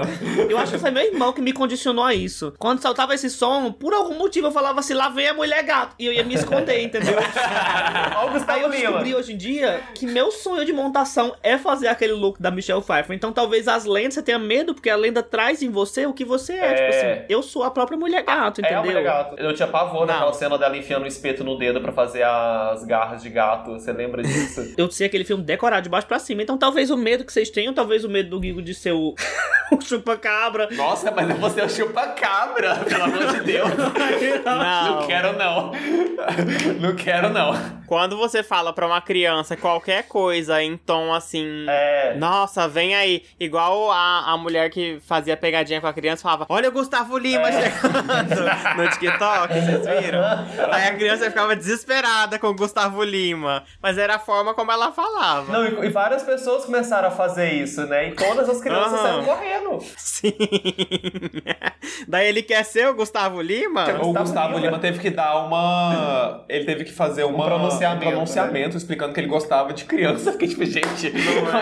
Eu acho que foi meu irmão que me condicionou a isso. Quando saltava esse som, por algum motivo eu falava assim, lá vem a mulher gato. E eu ia me esconder, entendeu? Olha o Gustavo Aí eu descobri hoje em dia que meu sonho de montação é fazer aquele look da Michelle Pfeiffer. Então talvez as lendas você tenha medo, porque a lenda traz em você o que você é. É. Tipo assim, eu sou a própria mulher gato, É a entendeu? mulher gato. Eu tinha pavor naquela cena dela enfiando o espeto no dedo pra fazer as garras de gato. Você lembra disso? Eu sei aquele filme decorado de baixo pra cima. Então talvez o medo que vocês tenham, talvez o medo do Guigo de ser o, o chupa-cabra. Nossa, mas eu vou ser o chupa-cabra, pelo amor de Deus. Não. Não quero, não. Não quero, não. Quando você fala pra uma criança qualquer coisa em tom assim. É. Nossa, vem aí. Igual a, a mulher que fazia pegadinha com a criança falava: Olha o Gustavo Lima É. chegando no TikTok, vocês viram? Aí a criança ficava desesperada com o Gustavo Lima. Mas era a forma como ela falava. Não, e, e várias pessoas começaram a fazer isso, né? E todas as crianças Aham. saíram correndo. Sim. Daí ele quer ser o Gustavo Lima? O Gustavo Gustavo Lima. Lima teve que dar uma. Ele teve que fazer uma, pronunciamento, um pronunciamento explicando que ele gostava de criança. Fiquei tipo, gente,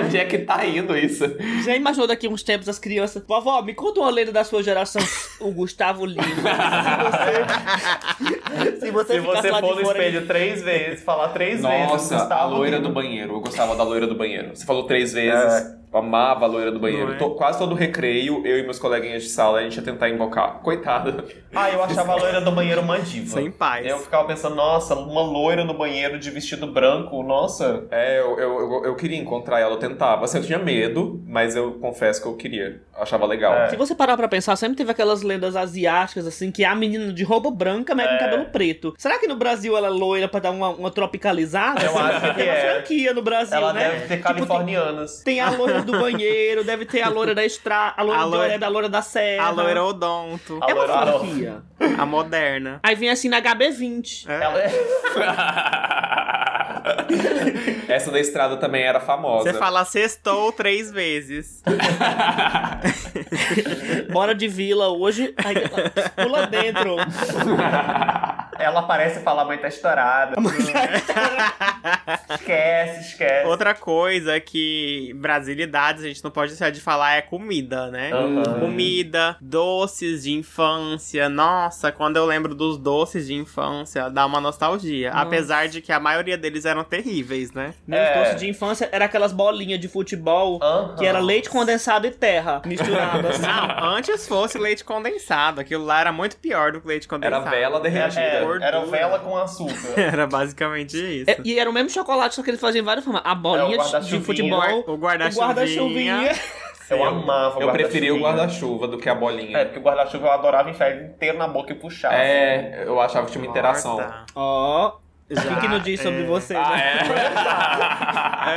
onde é que tá indo isso? Já imaginou daqui uns tempos as crianças? Vovó, me conta uma lenda da sua geração. O Gustavo Lima. Se você, se você, Se você for no espelho três vezes, falar três vezes, Nossa, a Gustavo loira Lima. do banheiro. Eu gostava da loira do banheiro. Você falou três vezes. Eu amava a loira do banheiro. É? To- quase todo recreio, eu e meus coleguinhas de sala, a gente ia tentar invocar. Coitada. Ah, eu achava a loira do banheiro uma diva. Sem paz. Eu ficava pensando, nossa, uma loira no banheiro de vestido branco, nossa. É, eu, eu, eu, eu queria encontrar ela, eu tentava. Assim, eu tinha medo, mas eu confesso que eu queria. Eu achava legal. É. Se você parar pra pensar, sempre teve aquelas lendas asiáticas, assim, que é a menina de roupa branca, mas com É. cabelo preto. Será que no Brasil ela é loira pra dar uma, uma tropicalizada? Eu acho que Tem uma é. franquia no Brasil, Ela né? deve ter Tipo, tem- californianas. Tem a loira do banheiro, deve ter a loira da estrada, a loira A loira- Oreb, a loira da serra. A loira odonto. A É uma loira- franquia. A moderna. Aí vem assim na HB20. É. Ela é... Essa da estrada também era famosa. Você fala sextou três vezes. Bora de vila hoje, aí pula dentro. Ela parece falar, a mãe tá estourada. esquece, esquece. Outra coisa que brasilidades a gente não pode deixar de falar é comida, né? Aham. Comida, doces de infância. Nossa, quando eu lembro dos doces de infância, dá uma nostalgia. Nossa. Apesar de que a maioria deles eram terríveis, né? Meus É. doces de infância era aquelas bolinhas de futebol que era leite condensado e terra misturado assim. Não, antes fosse leite condensado. Aquilo lá era muito pior do que leite Era condensado. vela derretida. É, gordura. era vela com açúcar. Era basicamente isso. É, e era o mesmo chocolate, só que eles faziam várias formas. A É, bolinha o de- futebol, O o guarda-chuvinha. guarda-chuvinha. Eu amava o Eu preferia o guarda-chuva do que a bolinha. É, porque o guarda-chuva eu adorava enfiar ele inteiro na boca e puxar. É, eu achava que tinha uma interação. Corta. O que, que não diz sobre é. você, Ah, né?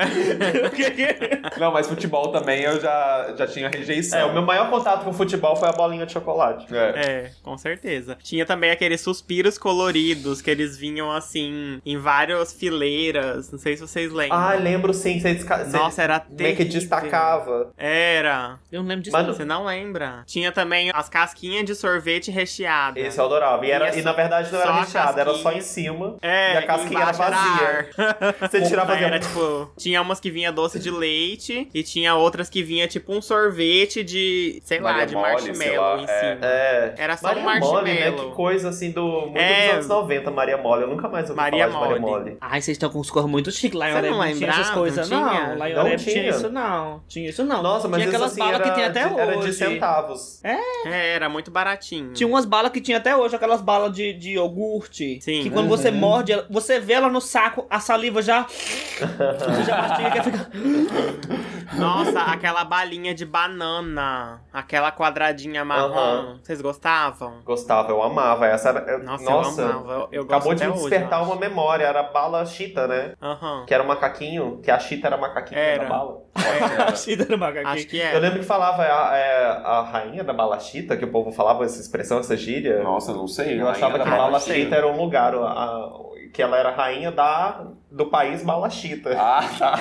é? Não, mas futebol também eu já, já tinha rejeição. É, o meu maior contato com futebol foi a bolinha de chocolate. É. É, com certeza. Tinha também aqueles suspiros coloridos que eles vinham assim em várias fileiras. Não sei se vocês lembram. Ah, lembro sim. Você, desca... Nossa, era meio que terrível. destacava. Era. Eu não lembro disso. Mas. Você não lembra? Tinha também as casquinhas de sorvete recheada. Esse eu adorava. E, era, Tinha e na verdade não era a recheado, era só em cima. É, e a casquinha era vazia. Você tirava Daí era tipo, tinha umas que vinha doce de leite e tinha outras que vinha tipo um sorvete de, sei lá, Maria de mole, marshmallow lá, em é. cima. É. Era só Maria um marshmallow. Mole, né? Que coisa assim do. Muito É. dos anos 90, Maria Mole. Eu nunca mais ouvi Maria falar de Maria Mole. Mole. Ai, vocês estão com os corros muito chiques. Lá em Você não não tinha essas coisas, Não não. tinha? Lá em Oreb tinha? tinha isso, não. Tinha isso, não. Nossa, mas tinha aquelas assim, balas que tem até de, hoje. era de centavos. É, era muito baratinho. Tinha umas balas que tinha até hoje, aquelas balas de, de iogurte. Sim. Que quando você morde, você vê ela no saco, a saliva já. Você já mastiga fica. Nossa, aquela balinha de banana. Aquela quadradinha marrom. Vocês gostavam? Gostava, eu amava. Essa era. Nossa, Nossa, eu amava. Eu, eu acabou de me hoje, despertar eu uma memória. Era a bala chita, né? Aham. Que era um macaquinho, que a chita era macaquinho Era. da bala. Chita no macaquinho. Acho que Eu é. lembro que falava a, é, a rainha da bala chita, que o povo falava essa expressão, essa gíria. Nossa, não sei. Eu a achava que bala chita era um lugar a- a- que ela era rainha da, do país Malachita. Ah, tá.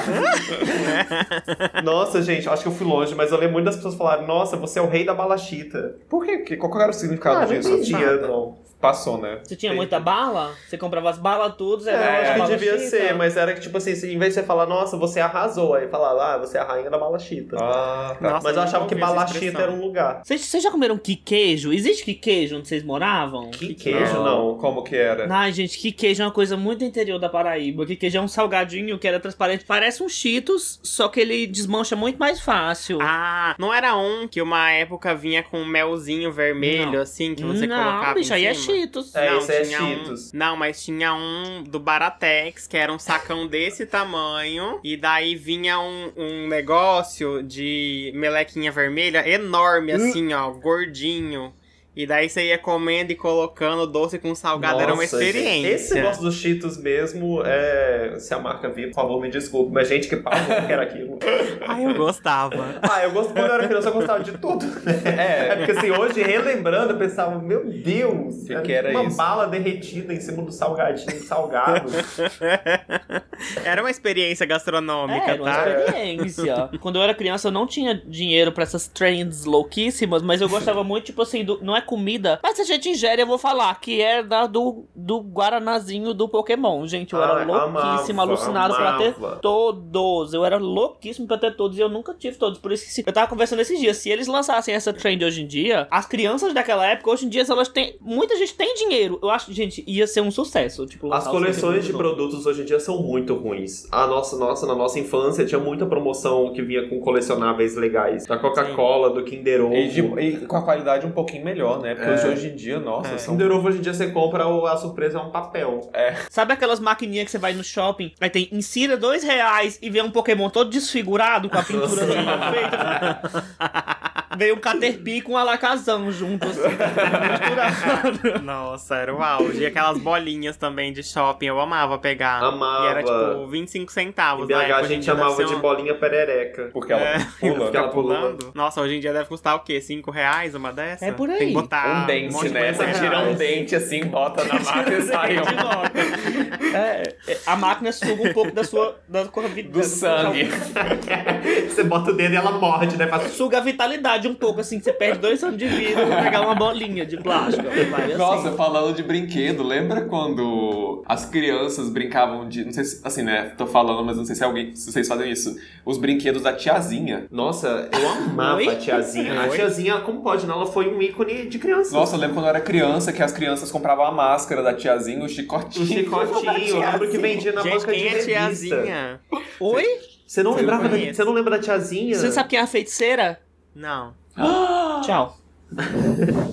Nossa, gente, acho que eu fui longe, mas eu lembro muito das pessoas falarem, nossa, você é o rei da Malachita. Por quê? Que- Qual que era o significado Ah, não disso? entendi, não. Passou, né? Você tinha muita bala? Você comprava as balas todas, era É, acho que bala devia chita? ser, mas era que, tipo assim, em vez de você falar, nossa, você arrasou, aí falava, ah, você é a rainha da Malachita. Ah, tá. Nossa, mas eu achava que Balachita expressão. era um lugar. Vocês, vocês já comeram que queijo? Existe que queijo onde vocês moravam? Que queijo, não. Como que era? Ai, gente, que queijo é uma coisa muito interior da Paraíba. Que queijo é um salgadinho que era transparente. Parece um Cheetos, só que ele desmancha muito mais fácil. Ah, não era um que uma época vinha com um melzinho vermelho, Não. assim, que você não, colocava bicho, em aí é cima? Cheetos. É, não, esse é Cheetos. Um, não, mas tinha um do Baratex, que era um sacão desse tamanho. E daí vinha um, um negócio de melequinha vermelha enorme, assim, ó, gordinho. E daí você ia comendo e colocando doce com salgado. era uma Nossa, gente, experiência. Esse negócio dos Cheetos mesmo, é... se a marca vir, por favor, me desculpe, mas gente que pagou que era aquilo. Ai, eu gostava. Ah, eu gosto quando eu era criança, eu gostava de tudo. né? É, porque assim, hoje, relembrando, eu pensava, meu Deus, Que que era uma isso? bala derretida em cima do salgadinho salgado. Era uma experiência gastronômica, É, era uma tá? experiência. Quando eu era criança, eu não tinha dinheiro pra essas trends louquíssimas, mas eu gostava muito, tipo assim, do- não é comida, mas se a gente ingere, eu vou falar, que é da, do, do Guaranazinho do Pokémon. Gente, eu era Ai, louquíssima, amava, alucinado pra ter amava. todos. Eu era louquíssimo pra ter todos e eu nunca tive todos. Por isso que se- eu tava conversando esses dias, se eles lançassem essa trend hoje em dia, as crianças daquela época, hoje em dia, elas têm. Muita gente tem dinheiro. Eu acho, gente, ia ser um sucesso. Tipo, As coleções de produtos hoje em dia são muito ruins. A nossa, nossa, na nossa infância tinha muita promoção que vinha com colecionáveis legais. Da Coca-Cola, do Kinder Ovo. E, de- e com a qualidade um pouquinho melhor, né? Porque É. hoje, hoje em dia, nossa, É. são... Kinder Ovo hoje em dia você compra, a surpresa é um papel. Sabe aquelas maquininhas que você vai no shopping, aí tem insira dois reais e vê um Pokémon todo desfigurado com a pintura assim, feita? Veio um Caterpie com um alacazão junto, assim, misturado. Nossa, era o auge. E aquelas bolinhas também de shopping, eu amava pegar. Amava. E era tipo 25 centavos. Em BH na época, a gente chamava deve de um- bolinha perereca. Porque ela É, pula. Fica Fica pulando. pulando. Nossa, hoje em dia deve custar o quê? 5 reais uma dessa? É por aí. Tem que botar Um dente, de né? Você tira um dente assim, bota na máquina e sai um. É, é, a máquina suga um pouco da sua, da sua vida. Do sangue. você bota o dedo e ela morde, né? Faz... Suga a vitalidade um pouco, assim, que você perde dois anos de vida pra pegar uma bolinha de plástico. Assim. Nossa, falando de brinquedo, lembra quando as crianças brincavam de. Não sei se. Assim, né? Tô falando, mas não sei se alguém. Se vocês fazem isso. Os brinquedos da tiazinha. Nossa, eu amava Oi? a tiazinha. A Oi? tiazinha, como pode, não? Ela foi um ícone de criança. Nossa, eu lembro quando eu era criança que as crianças compravam a máscara da tiazinha, o O chicotinho. chicotinho, eu lembro que vendia na Gente, banca quem de é revista. tiazinha? Oi? Você não lembrava da, você não lembra da tiazinha? Você sabe quem é a feiticeira? Não. Tchau.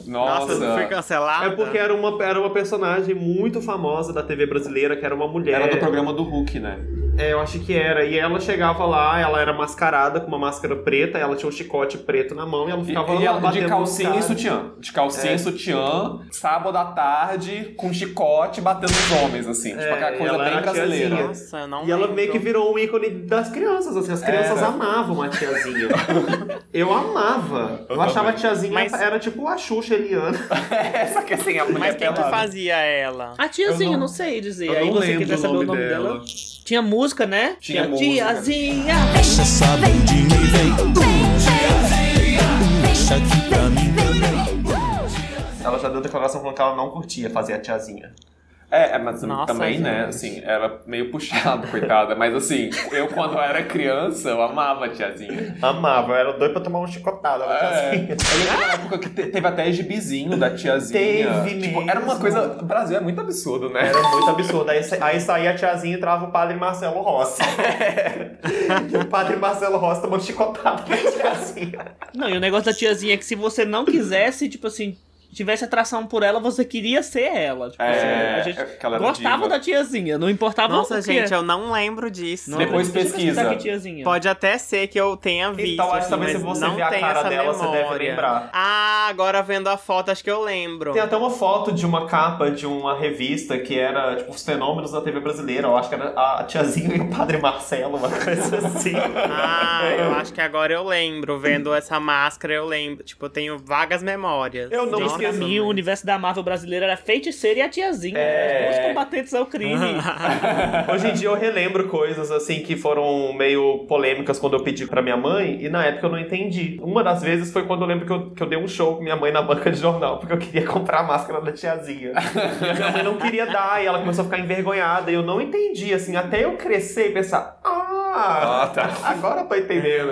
Nossa, Nossa. foi cancelada? É porque era uma, era uma personagem muito famosa da TV brasileira, que era uma mulher. Era do programa do Hulk, né? É, eu acho que era. E ela chegava lá, ela era mascarada com uma máscara preta, ela tinha um chicote preto na mão e ela E, ficava e lá ela de calcinha e sutiã. De calcinha É. e sutiã, sábado à tarde, com chicote batendo nos homens, assim. É, tipo aquela e coisa ela bem brasileira. Nossa, eu não E ela lembro. meio que virou um ícone das crianças, assim, as crianças Era. amavam a tiazinha. eu amava. Eu, Eu achava a tiazinha, Mas- era tipo a Xuxa Eliana. Essa que assim, a mulher Mas quem que fazia ela? A tiazinha, Eu não, não- sei dizer. eu Aí não você lembro o saber o nome nome dela. dela. Tinha música, né? Tinha música. tiazinha. Deixa essa bundinha e vem. Deixa aqui pra mim também. Ela já deu declaração falando que ela não curtia fazer a tiazinha. É, é, mas Nossa, também, né, gente. assim, era meio puxado, coitada. Mas assim, eu quando eu era criança, eu amava a tiazinha. Amava, eu era doido pra tomar um chicotado da É, tiazinha. eu lembro na época que te- teve até gibizinho da tiazinha. Teve tipo, Era uma mesmo. coisa. O Brasil é muito absurdo, né? Era muito absurdo. Aí, sa- aí saía a tiazinha e entrava o padre Marcelo Rossi. e o padre Marcelo Rossi tomando chicotado da tiazinha. Não, e o negócio da tiazinha é que se você não quisesse, tipo assim, tivesse atração por ela, você queria ser ela. Tipo assim, É, a gente é era gostava diva. da tiazinha, não importava Nossa, o que gente, eu não lembro disso. Não, Depois pesquisa. Pode até ser que eu tenha visto, Então, acho que assim, talvez mas se você não ver a cara dela, você deve memória. lembrar. Ah, agora vendo a foto, acho que eu lembro. Tem até uma foto de uma capa de uma revista que era, tipo, os fenômenos da TV brasileira. Eu acho que era a tiazinha e o padre Marcelo, uma coisa assim. Ah, eu acho que agora eu lembro. Vendo essa máscara, eu lembro. Tipo, eu tenho vagas memórias. Eu não Gente, Pra mim, o universo da Marvel brasileira era feiticeira e a tiazinha. É. Os combatentes ao crime. Hoje em dia eu relembro coisas assim que foram meio polêmicas quando eu pedi pra minha mãe e na época eu não entendi. Uma das vezes foi quando eu lembro que eu, que eu dei um show com minha mãe na banca de jornal porque eu queria comprar a máscara da tiazinha. Minha mãe não queria dar e ela começou a ficar envergonhada e eu não entendi, assim, até eu crescer e pensar, ah, Ah, tá. agora eu tô entendendo.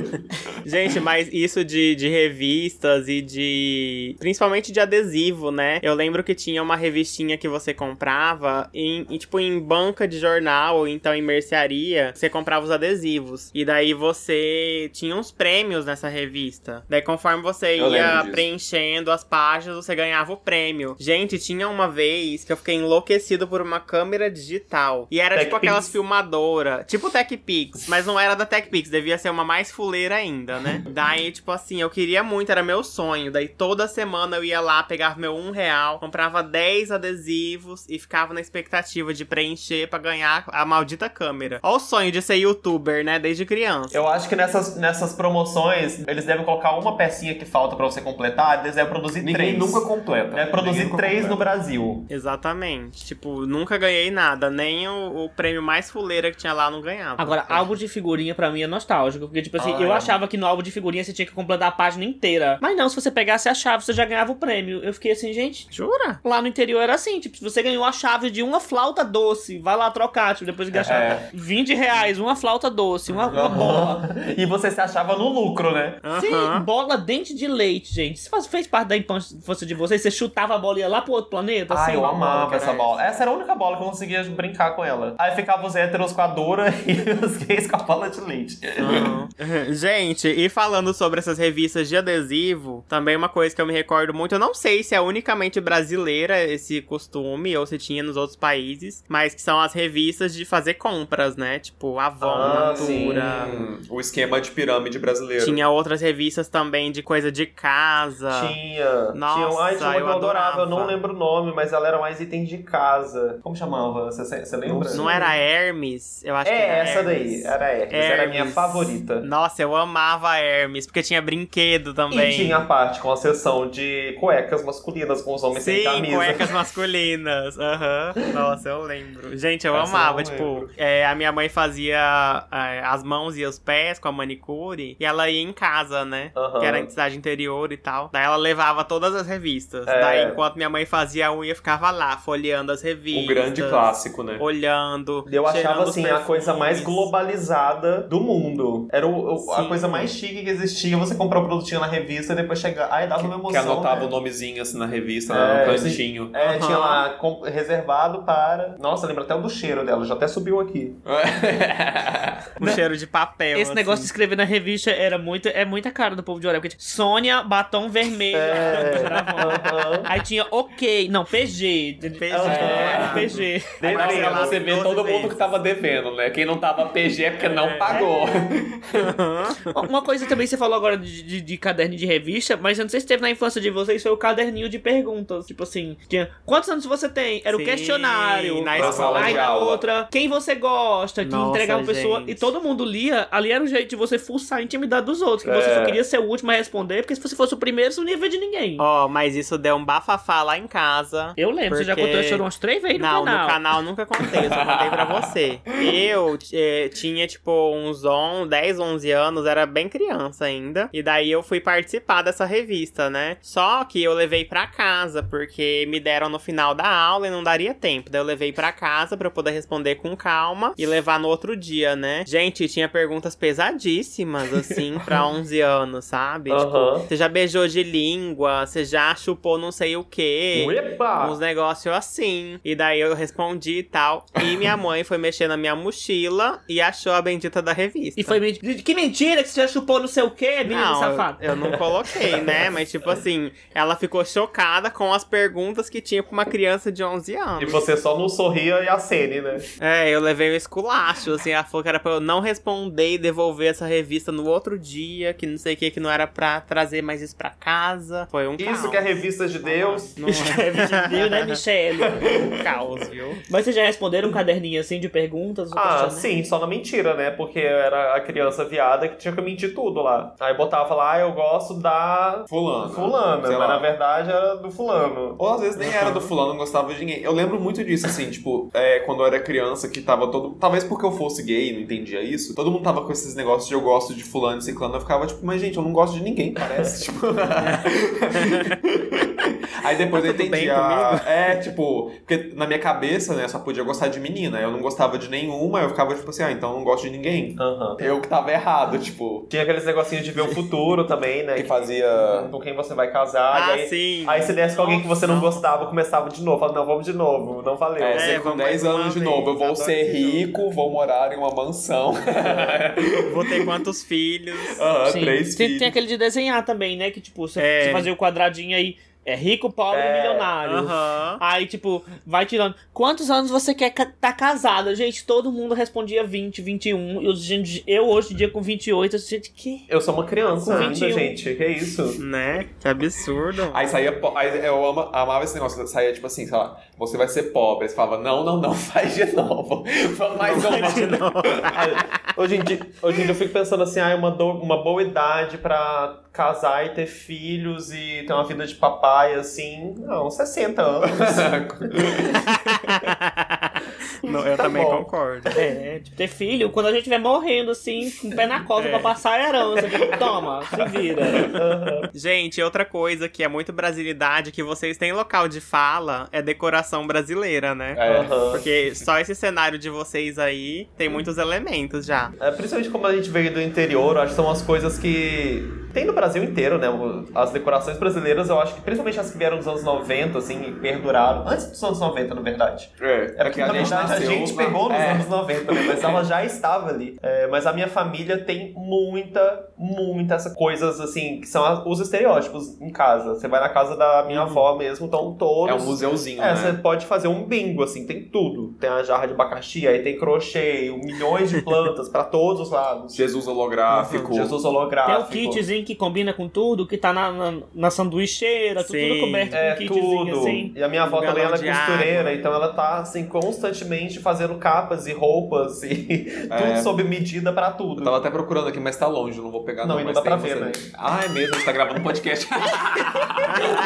Gente, mas isso de, de revistas e de. Principalmente de adesivo, né? Eu lembro que tinha uma revistinha que você comprava em, em, tipo em banca de jornal ou então em mercearia. Você comprava os adesivos. E daí você tinha uns prêmios nessa revista. Daí conforme você Eu ia preenchendo as páginas, você ganhava o prêmio. Gente, tinha uma vez que eu fiquei enlouquecido por uma câmera digital. E era tipo TechPix. aquelas filmadoras. Tipo TechPix, mas não era da TechPix, devia ser uma mais fuleira ainda, né? Daí, tipo assim, eu queria muito, era meu sonho. Daí toda semana eu ia lá, pegava meu um real, comprava 10 adesivos e ficava na expectativa de preencher pra ganhar a maldita câmera. Ó o sonho de ser youtuber, né? Desde criança. Eu acho que nessas, nessas promoções eles devem colocar uma pecinha que falta pra você completar, eles devem produzir Ninguém três. nunca completa. Deve produzir Ninguém três no. Brasil. Exatamente. Tipo, nunca ganhei nada. Nem o, o prêmio mais fuleira que tinha lá não ganhava. Agora, álbum de figurinha pra mim é nostálgico. Porque, tipo assim, Ah, eu é. achava que no álbum de figurinha você tinha que completar a página inteira. Mas não, se você pegasse a chave, você já ganhava o prêmio. Eu fiquei assim, gente. Jura? Lá no interior era assim, tipo, se você ganhou a chave de uma flauta doce, vai lá trocar, tipo, depois de gastar É. 20 reais, uma flauta doce, uma, uma bola. E você se achava no lucro, né? Sim, bola dente de leite, gente. Isso faz- fez parte da infância de vocês? Você chutava a bola e ia lá pro outro planeta? Ah, assim? eu uma amava bola essa era bola. Essa era a única bola que eu conseguia brincar com ela. Aí ficava os héteros com a Dora e os gays com a bola de leite. Uhum. Gente, e falando sobre essas revistas de adesivo, também uma coisa que eu me recordo muito, eu não sei se é unicamente brasileira esse costume ou se tinha nos outros países, mas que são as revistas de fazer compras, né? Tipo Avon, Ah, Natura. Hum, o esquema de pirâmide brasileiro. Tinha outras revistas também de coisa de casa. Tinha. Nossa, tinha, ai, tinha uma que eu eu adorava. Eu não adorava. lembro o nome, mas ela era mais itens de casa. Como chamava? Você, lembra? Não era Hermes? Eu acho que É, era essa Hermes. daí. Era Hermes. Era a minha favorita. Nossa, eu amava a Hermes, porque tinha brinquedo também. E tinha a parte com a seção de cuecas masculinas com os homens sem Sim, camisa. cuecas masculinas. Aham. Nossa, eu lembro. Gente, eu Essa eu amava. não Tipo, é, a minha mãe fazia é, as mãos e os pés com a manicure. E ela ia em casa, né? Aham. Que era em cidade interior e tal. Daí ela levava todas as revistas. É. Daí, enquanto minha mãe fazia a unha, eu ficava lá, folheando as revistas. O grande clássico, né? Olhando. Eu achava assim a coisa mais. Globalizada do mundo. Era o- o- a coisa mais chique que existia. Você comprar o produtinho na revista e depois chegar. Ai, dava uma emoção. Que anotava né? o nomezinho assim na revista, É, lá no cantinho. É, Aham. tinha lá com- reservado para. Nossa, lembra até o do cheiro dela, já até subiu aqui. Um cheiro de papel. Esse assim. negócio de escrever na revista era muito, é muita cara do povo de Orel. Porque tinha Sônia, batom vermelho. É. Aham. Aí tinha ok. Não, PG. PG. É, PG. Pra você ver 12 todo mundo vezes. que tava devendo, né? Quem não tava PG é porque não pagou. Uma coisa também você falou agora de, de, de caderno de revista, mas eu não sei se teve na infância de vocês, foi o caderninho de perguntas. Tipo assim, tinha quantos anos você tem? Era o Sim, questionário. na sala Aí de na outra, quem você gosta, que Nossa, entregava a pessoa. E todo mundo lia. Ali era um jeito de você fuçar a intimidade dos outros. Que você É. só queria ser o último a responder, porque se você fosse o primeiro, você não ia ver de ninguém. Ó, mas isso deu um bafafá lá em casa. Eu lembro, você já Porque- contou isso umas três vezes no Não, canal. no canal nunca contei, eu só contei pra você. Eu eh, tinha, tipo, uns 11, 10, 11 anos, era bem criança ainda. E daí eu fui participar dessa revista, né? Só que eu levei pra casa, porque me deram no final da aula e não daria tempo. Daí eu levei pra casa pra eu poder responder com calma e levar no outro dia, né? Gente, tinha perguntas pesadíssimas, assim, pra 11 anos, sabe? Tipo, Aham. você já beijou de língua, você já chupou não sei o quê. Epa! Uns negócios assim. E daí eu respondi e tal. E minha mãe foi mexer na minha mochila e achou a bendita da revista. E foi mentira. Que mentira que você já chupou não sei o quê, menino não, safado. eu, eu não coloquei, né? Mas, tipo assim, ela ficou chocada com as perguntas que tinha pra uma criança de 11 E anos. você só não sorria e acene, né? É, eu levei um esculacho, assim, ela falou que era pra eu não responder e devolver essa revista no outro dia, que não sei o que, que não era pra trazer mais isso pra casa. Foi um Isso caos. que é revista de Deus. Não É, virgem de Deus, né, Michelle? é um caos, viu? Mas vocês já responderam um caderninho assim de perguntas? Ah, questionário? Sim, só na mentira, né? Porque eu era a criança viada que tinha que mentir tudo lá. Aí botava lá, ah, eu gosto da Fulano. fulana, Sei mas lá. na verdade era do fulano. Ou às vezes nem era do fulano, não gostava de ninguém. Eu lembro muito disso, assim, tipo, é, quando eu era criança, que tava todo. Talvez porque eu fosse gay, não entendia isso. Todo mundo tava com esses negócios de eu gosto de fulano e ciclano. Eu ficava, tipo, mas gente, eu não gosto de ninguém, parece. tipo. Aí depois eu Tá tudo entendi. bem a- É, tipo, porque na minha cabeça, né, só podia gostar de menina. Eu não gostava de nenhuma, eu ficava, tipo assim, ah, então eu não gosto de ninguém. Aham. Eu que tava errado, tipo, Tinha aqueles negocinhos de ver o futuro também, né? que fazia. Com quem você vai casar. Ah, e aí, sim. Aí se desse com alguém que você não gostava, começava de novo. Falava, não, vamos de novo, não valeu. É, É, você com vamos 10 mais uma anos de novo, eu vou ser rico, vou morar em uma mansão. Vou ter quantos filhos? Aham, Sim. três tem, filhos. tem aquele de desenhar também, né? Que tipo, você, É. você fazia o quadradinho aí, é rico, pobre É, e milionário. Aham. Aí, tipo, vai tirando. Quantos anos você quer ca- tá casada? Gente, todo mundo respondia 20, 21. E os- gente, eu hoje em dia com 28, eu gente, que? Eu sou uma criança Com ainda, 21. gente. Que isso? Né? Que absurdo. Aí saía. Aí eu ama- amava esse negócio. Saía tipo assim, sei lá, você vai ser pobre. Aí você falava, não, não, não, faz de novo. Vamos mais uma. Hoje em, dia, hoje em dia eu fico pensando assim, ah, é uma, do- uma boa idade pra casar e ter filhos e ter uma vida de papai, assim. Não, 60 anos. Não, eu Tá também bom. concordo. É, tipo, ter filho, quando a gente estiver morrendo, assim, com o pé na costa É. pra passar a herança. Tipo, toma, se vira. Gente, outra coisa que é muito brasilidade, que vocês têm local de fala, é decoração brasileira, né? É. Aham. Porque só esse cenário de vocês aí tem muitos elementos já. É, principalmente como a gente veio do interior, eu acho que são as coisas que tem no Brasil inteiro, né? As decorações brasileiras, eu acho que principalmente as que vieram dos anos 90, assim, e perduraram. Antes dos anos 90, na verdade. É, É porque, na verdade, a gente pegou nos é. anos 90, né? Mas ela já estava ali. É, mas a minha família tem muita, muita essas coisas, assim, que são os estereótipos em casa. Você vai na casa da minha avó mesmo, estão todos... É um museuzinho, É, né? você pode fazer um bingo, assim, tem tudo. Tem a jarra de abacaxi, aí tem crochê, milhões de plantas pra todos os lados. Jesus holográfico. Jesus Tem holográfico. o kitzinho que combina com tudo, que tá na, na, na sanduicheira, tudo, Sim. tudo coberto É, com kitzinho tudo. assim. E a minha avó Um também ela é costureira, água. então ela tá, assim, constantemente fazendo capas e roupas e É. tudo sob medida pra tudo. Eu tava até procurando aqui, mas tá longe, não vou pegar Não, não. e não dá pra ver, você- né? Ah, é mesmo, a gente tá gravando um podcast.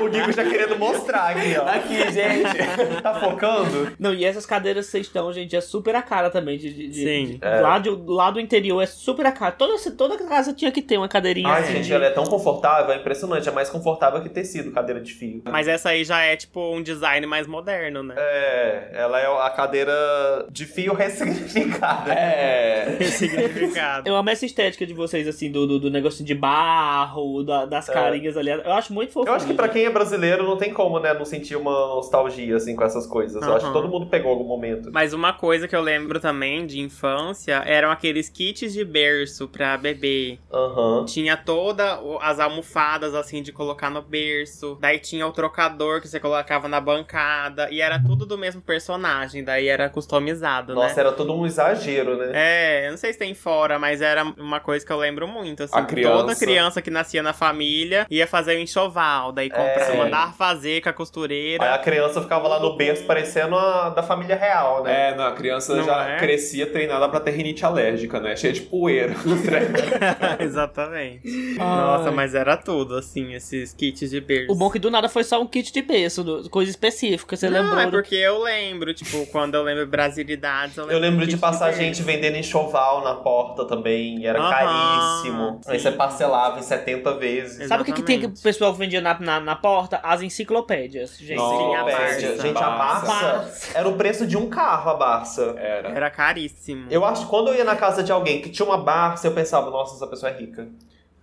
O Guigo já querendo mostrar aqui, ó. aqui, gente. Tá focando? Não, e essas cadeiras que vocês estão, gente, é super a cara também. De, de- Sim. de- É. lá, de- lá do interior é super a cara. Toda, toda casa tinha que ter uma cadeirinha Ai, assim. gente, de- ela é tão confortável, é impressionante. É mais confortável que tecido, cadeira de fio. Mas essa aí já é tipo um design mais moderno, né? É, ela é a cadeira de fio ressignificada. É. Significado. Eu amo essa estética de vocês, assim, do, do, do negócio de barro, da- das É. carinhas ali. Eu acho muito fofo. Eu acho que pra quem é brasileiro não tem como, né, não sentir uma nostalgia, assim, com essas coisas. Eu acho que todo mundo pegou algum momento. Mas uma coisa que eu lembro também de infância eram aqueles kits de berço pra bebê. Aham. Tinha toda o- as almofadas assim de colocar no berço. Daí tinha o trocador que você colocava na bancada. E era tudo do mesmo personagem. Daí era customizado, Nossa, né? era todo um exagero, né? É, eu não sei se tem fora, mas era uma coisa que eu lembro muito. Assim, A criança. Toda criança que nascia na família ia fazer o enxoval. Daí comprava, É. mandar fazer com a costureira. Aí a criança ficava lá no berço parecendo a da família real, né? É, não, a criança Não já é? crescia treinada pra ter rinite alérgica, né? Cheia de poeira. Exatamente. Nossa, mas era tudo, assim, esses kits de berço. O bom é que do nada foi só um kit de berço, do- coisa específica. Você Não, lembrou? é do- porque eu lembro, tipo, quando eu lembro brasilidades, eu lembro, Eu lembro de passar gente vendendo enxoval na porta também, e era Aham, caríssimo. Aí sim. você parcelava em 70 vezes. Sabe o que, que tem que o Exatamente. pessoal vendia na, na, na porta? As enciclopédias, gente. Sim, a Enciclopédia. Barça. Gente, a Barça. Barça era o preço de um carro, a Barça. Era. Era caríssimo. Eu acho que quando eu ia na casa de alguém que tinha uma Barça, eu pensava, nossa, essa pessoa é rica.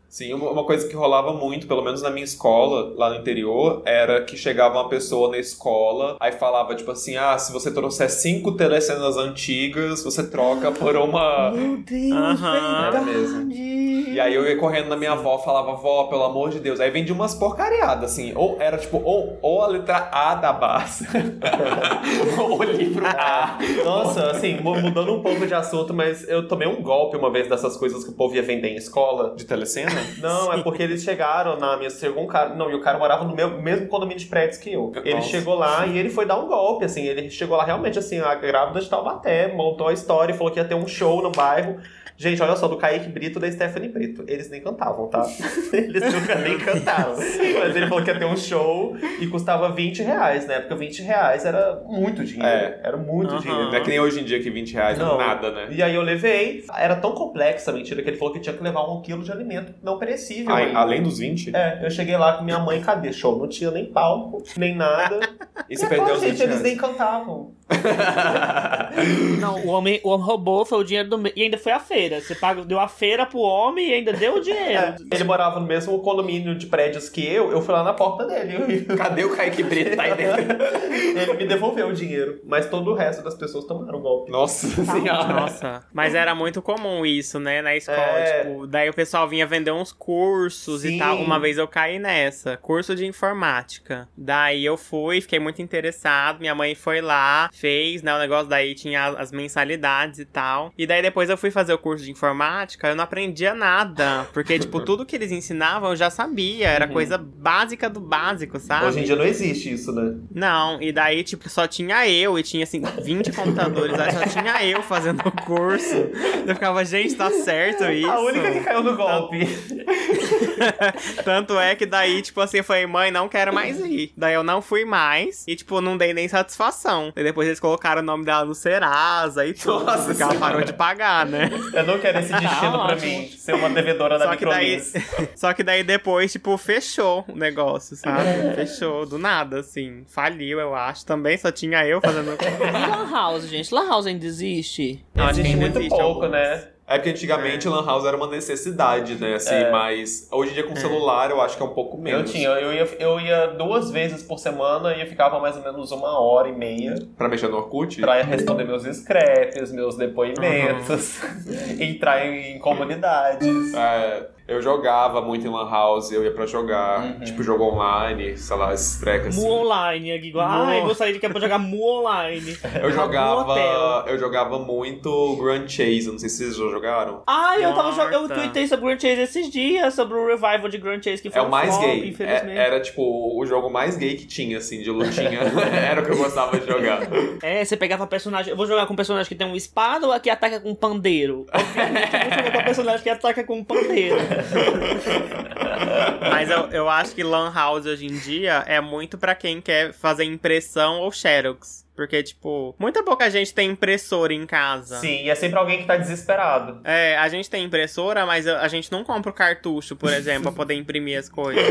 Sim, uma coisa que rolava muito, pelo menos na minha escola, lá no interior, era que chegava uma pessoa na escola, aí falava, tipo assim, ah, se você trouxer cinco telecenas antigas, você troca por uma... Meu Deus, Aham. Era mesmo. E E aí eu ia correndo na minha avó, falava, vó, pelo amor de Deus. Aí vendia umas porcariadas, assim. Ou era tipo, ou, ou a letra A da Barça, ou o livro A. Nossa, assim, mu- mudando um pouco de assunto, mas eu tomei um golpe uma vez dessas coisas que o povo ia vender em escola. De telecena? Não, é porque eles chegaram na minha. Chegou um cara. Não, e o cara morava no meu, mesmo condomínio de prédios que eu. Ele Nossa. chegou lá e ele foi dar um golpe, assim. Ele chegou lá realmente, assim, a grávida de Taubaté, montou a história e falou que ia ter um show no bairro. Gente, olha só, do Kaique Brito e da Stephanie Brito. Eles nem cantavam, tá? Eles nunca nem cantaram. Mas ele falou que ia ter um show e custava 20 reais, né? Porque 20 reais era muito dinheiro. É. Era muito Aham. dinheiro. Não é que nem hoje em dia que 20 reais não, é nada, né? E aí eu levei. Era tão complexa a mentira que ele falou que tinha que levar um quilo de alimento não perecível. Ai, além dos 20? É, eu cheguei lá com minha mãe, cadê? Show, não tinha nem palco, nem nada. E você Ah, perdeu os 20 gente, eles nem cantavam. Não, o homem, o homem roubou, foi o dinheiro do. E ainda foi a feira. Você paga, deu a feira pro homem e ainda deu o dinheiro. É, ele morava no mesmo condomínio de prédios que eu, eu fui lá na porta dele. Cadê o Kaique Brito? Tá aí dentro. ele me devolveu o dinheiro, mas todo o resto das pessoas tomaram golpe. Nossa senhora. Nossa, mas era muito comum isso, né, na escola, É. tipo, daí o pessoal vinha vender uns cursos Sim. e tal. Uma vez eu caí nessa, curso de informática. Daí eu fui, fiquei muito interessado, minha mãe foi lá, fez, né, o negócio daí tinha as- as mensalidades e tal. E daí depois eu fui fazer o curso de informática, eu não aprendia nada, porque tipo, tudo que eles ensinavam eu já sabia, era coisa básica do básico, sabe? Hoje em dia não existe isso, né? Não, e daí, tipo, só tinha eu, e tinha, assim, 20 computadores, aí só tinha eu fazendo o curso. Eu ficava, gente, tá certo isso? A única que caiu no golpe. Tanto é que daí, tipo assim, eu falei, mãe, não quero mais ir. Daí eu não fui mais, e, tipo, não dei nem satisfação. E depois eles colocaram o nome dela no Serasa e tudo, Nossa porque ela parou de pagar, né? Eu não quero esse destino pra ótimo. mim, ser uma devedora da Microlins. só que daí depois, tipo, fechou o negócio, sabe? Fechou, do nada, assim. Faliu, eu acho. Também só tinha eu fazendo o E Lan House, gente? Lan House ainda existe? Que Existe ainda muito existe pouco, alguns. né? É porque antigamente Lan House era uma necessidade, né? Assim, É. mas hoje em dia com celular eu acho que é um pouco Eu menos. tinha, eu ia, eu ia duas vezes por semana e eu ficava mais ou menos uma hora e meia Pra mexer no Orkut? pra responder meus scraps, meus depoimentos, entrar em comunidades. É, eu jogava muito em Lan House, eu ia pra jogar, Uhum. tipo, jogo online, sei lá, esses trecos assim. Mu Online, aqui, igual. Ai, gostaria de que é pra jogar Mu Online. Eu jogava, eu jogava muito Grand Chase, não sei se vocês já jogaram. Ai, eu tava jogando. Eu tweetei sobre Grand Chase esses dias, sobre o revival de Grand Chase, que foi É o um mais flop, gay. infelizmente. É- era tipo o jogo mais gay que tinha, assim, de lutinha. era o que eu gostava de jogar. É, você pegava personagem. Eu vou jogar com um personagem que tem uma espada ou a que ataca com um pandeiro? Obviamente, eu vou jogar com um personagem que ataca com um pandeiro. Mas eu, eu acho que Lan House hoje em dia é muito pra quem quer fazer impressão ou Xerox. Porque, tipo, muita pouca gente tem impressora em casa. Sim, e é sempre alguém que tá desesperado. É, a gente tem impressora, mas a gente não compra o cartucho, por exemplo, pra poder imprimir as coisas.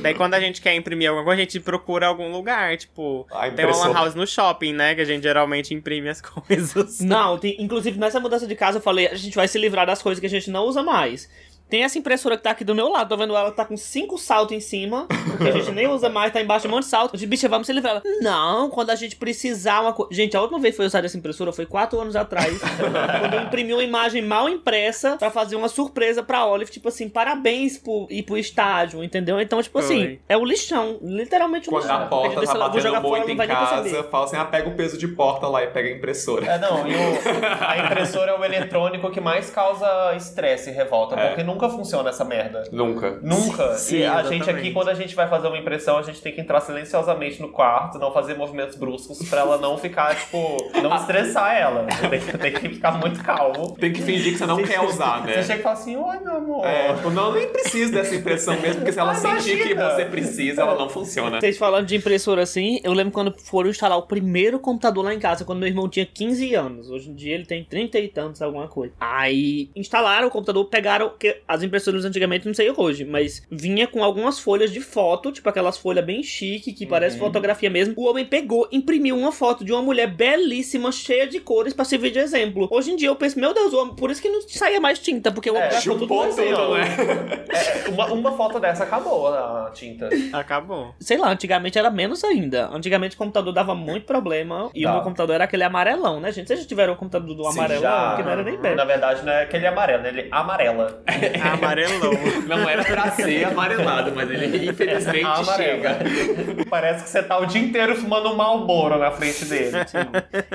Daí quando a gente quer imprimir alguma coisa, a gente procura algum lugar, tipo, A tem uma lan house no shopping, né, que a gente geralmente imprime as coisas. Não, tem- inclusive nessa mudança de casa eu falei, a gente vai se livrar das coisas que a gente não usa mais. Tem essa impressora que tá aqui do meu lado, tô vendo ela tá com cinco saltos em cima, porque a gente nem usa mais, tá embaixo de um monte de salto. De bicha, vamos se livrar. Ela, Não, quando a gente precisar uma coisa. Gente, a última vez que foi usar essa impressora foi quatro anos atrás, quando eu imprimi uma imagem mal impressa pra fazer uma surpresa pra Olive, tipo assim, parabéns por ir pro estádio, entendeu? Então, tipo assim, Foi. é o lixão, literalmente o Quando lixão. a porta tá batendo muito não em casa, fala assim, ah, pega o peso de porta lá e pega a impressora. É, não, e o- a impressora é o eletrônico que mais causa estresse e revolta, É. porque nunca funciona essa merda. Nunca. Nunca. Sim, e a exatamente. gente aqui, quando a gente vai fazer uma impressão, a gente tem que entrar silenciosamente no quarto, não fazer movimentos bruscos pra ela não ficar, tipo, não estressar ela. Tem que, tem que ficar muito calmo. Tem que fingir que você não quer usar, Você né? chega e fala assim, oi meu amor. É, tipo, não, nem preciso dessa impressão mesmo, porque se ela Ah, sentir que imagina. você precisa, ela não funciona. Vocês falando de impressora assim, eu lembro quando foram instalar o primeiro computador lá em casa, quando meu irmão tinha 15 anos. Hoje em dia ele tem 30 e tantos, alguma coisa. Aí instalaram o computador, pegaram. Que as impressoras antigamente, não sei hoje, mas vinha com algumas folhas de foto, tipo aquelas folhas bem chique, que parece fotografia mesmo. O homem pegou, imprimiu uma foto de uma mulher belíssima, cheia de cores, pra servir de exemplo. Hoje em dia eu penso, meu Deus, o homem, por isso que não saía mais tinta, porque o homem É, gastou tudo assim, tudo, ó. né? É, uma, uma foto dessa acabou a tinta. Acabou. Sei lá, antigamente era menos ainda. Antigamente o computador dava muito problema. E o meu computador era aquele amarelão, né, gente? Vocês já tiveram o computador do Sim, amarelão? Já, Que não era nem perto. Na verdade, não é aquele amarelo, ele amarela. Amarelou. Não era pra ser amarelado, mas ele infelizmente Amarelo. chega. Parece que você tá o dia inteiro fumando um Malboro na frente dele.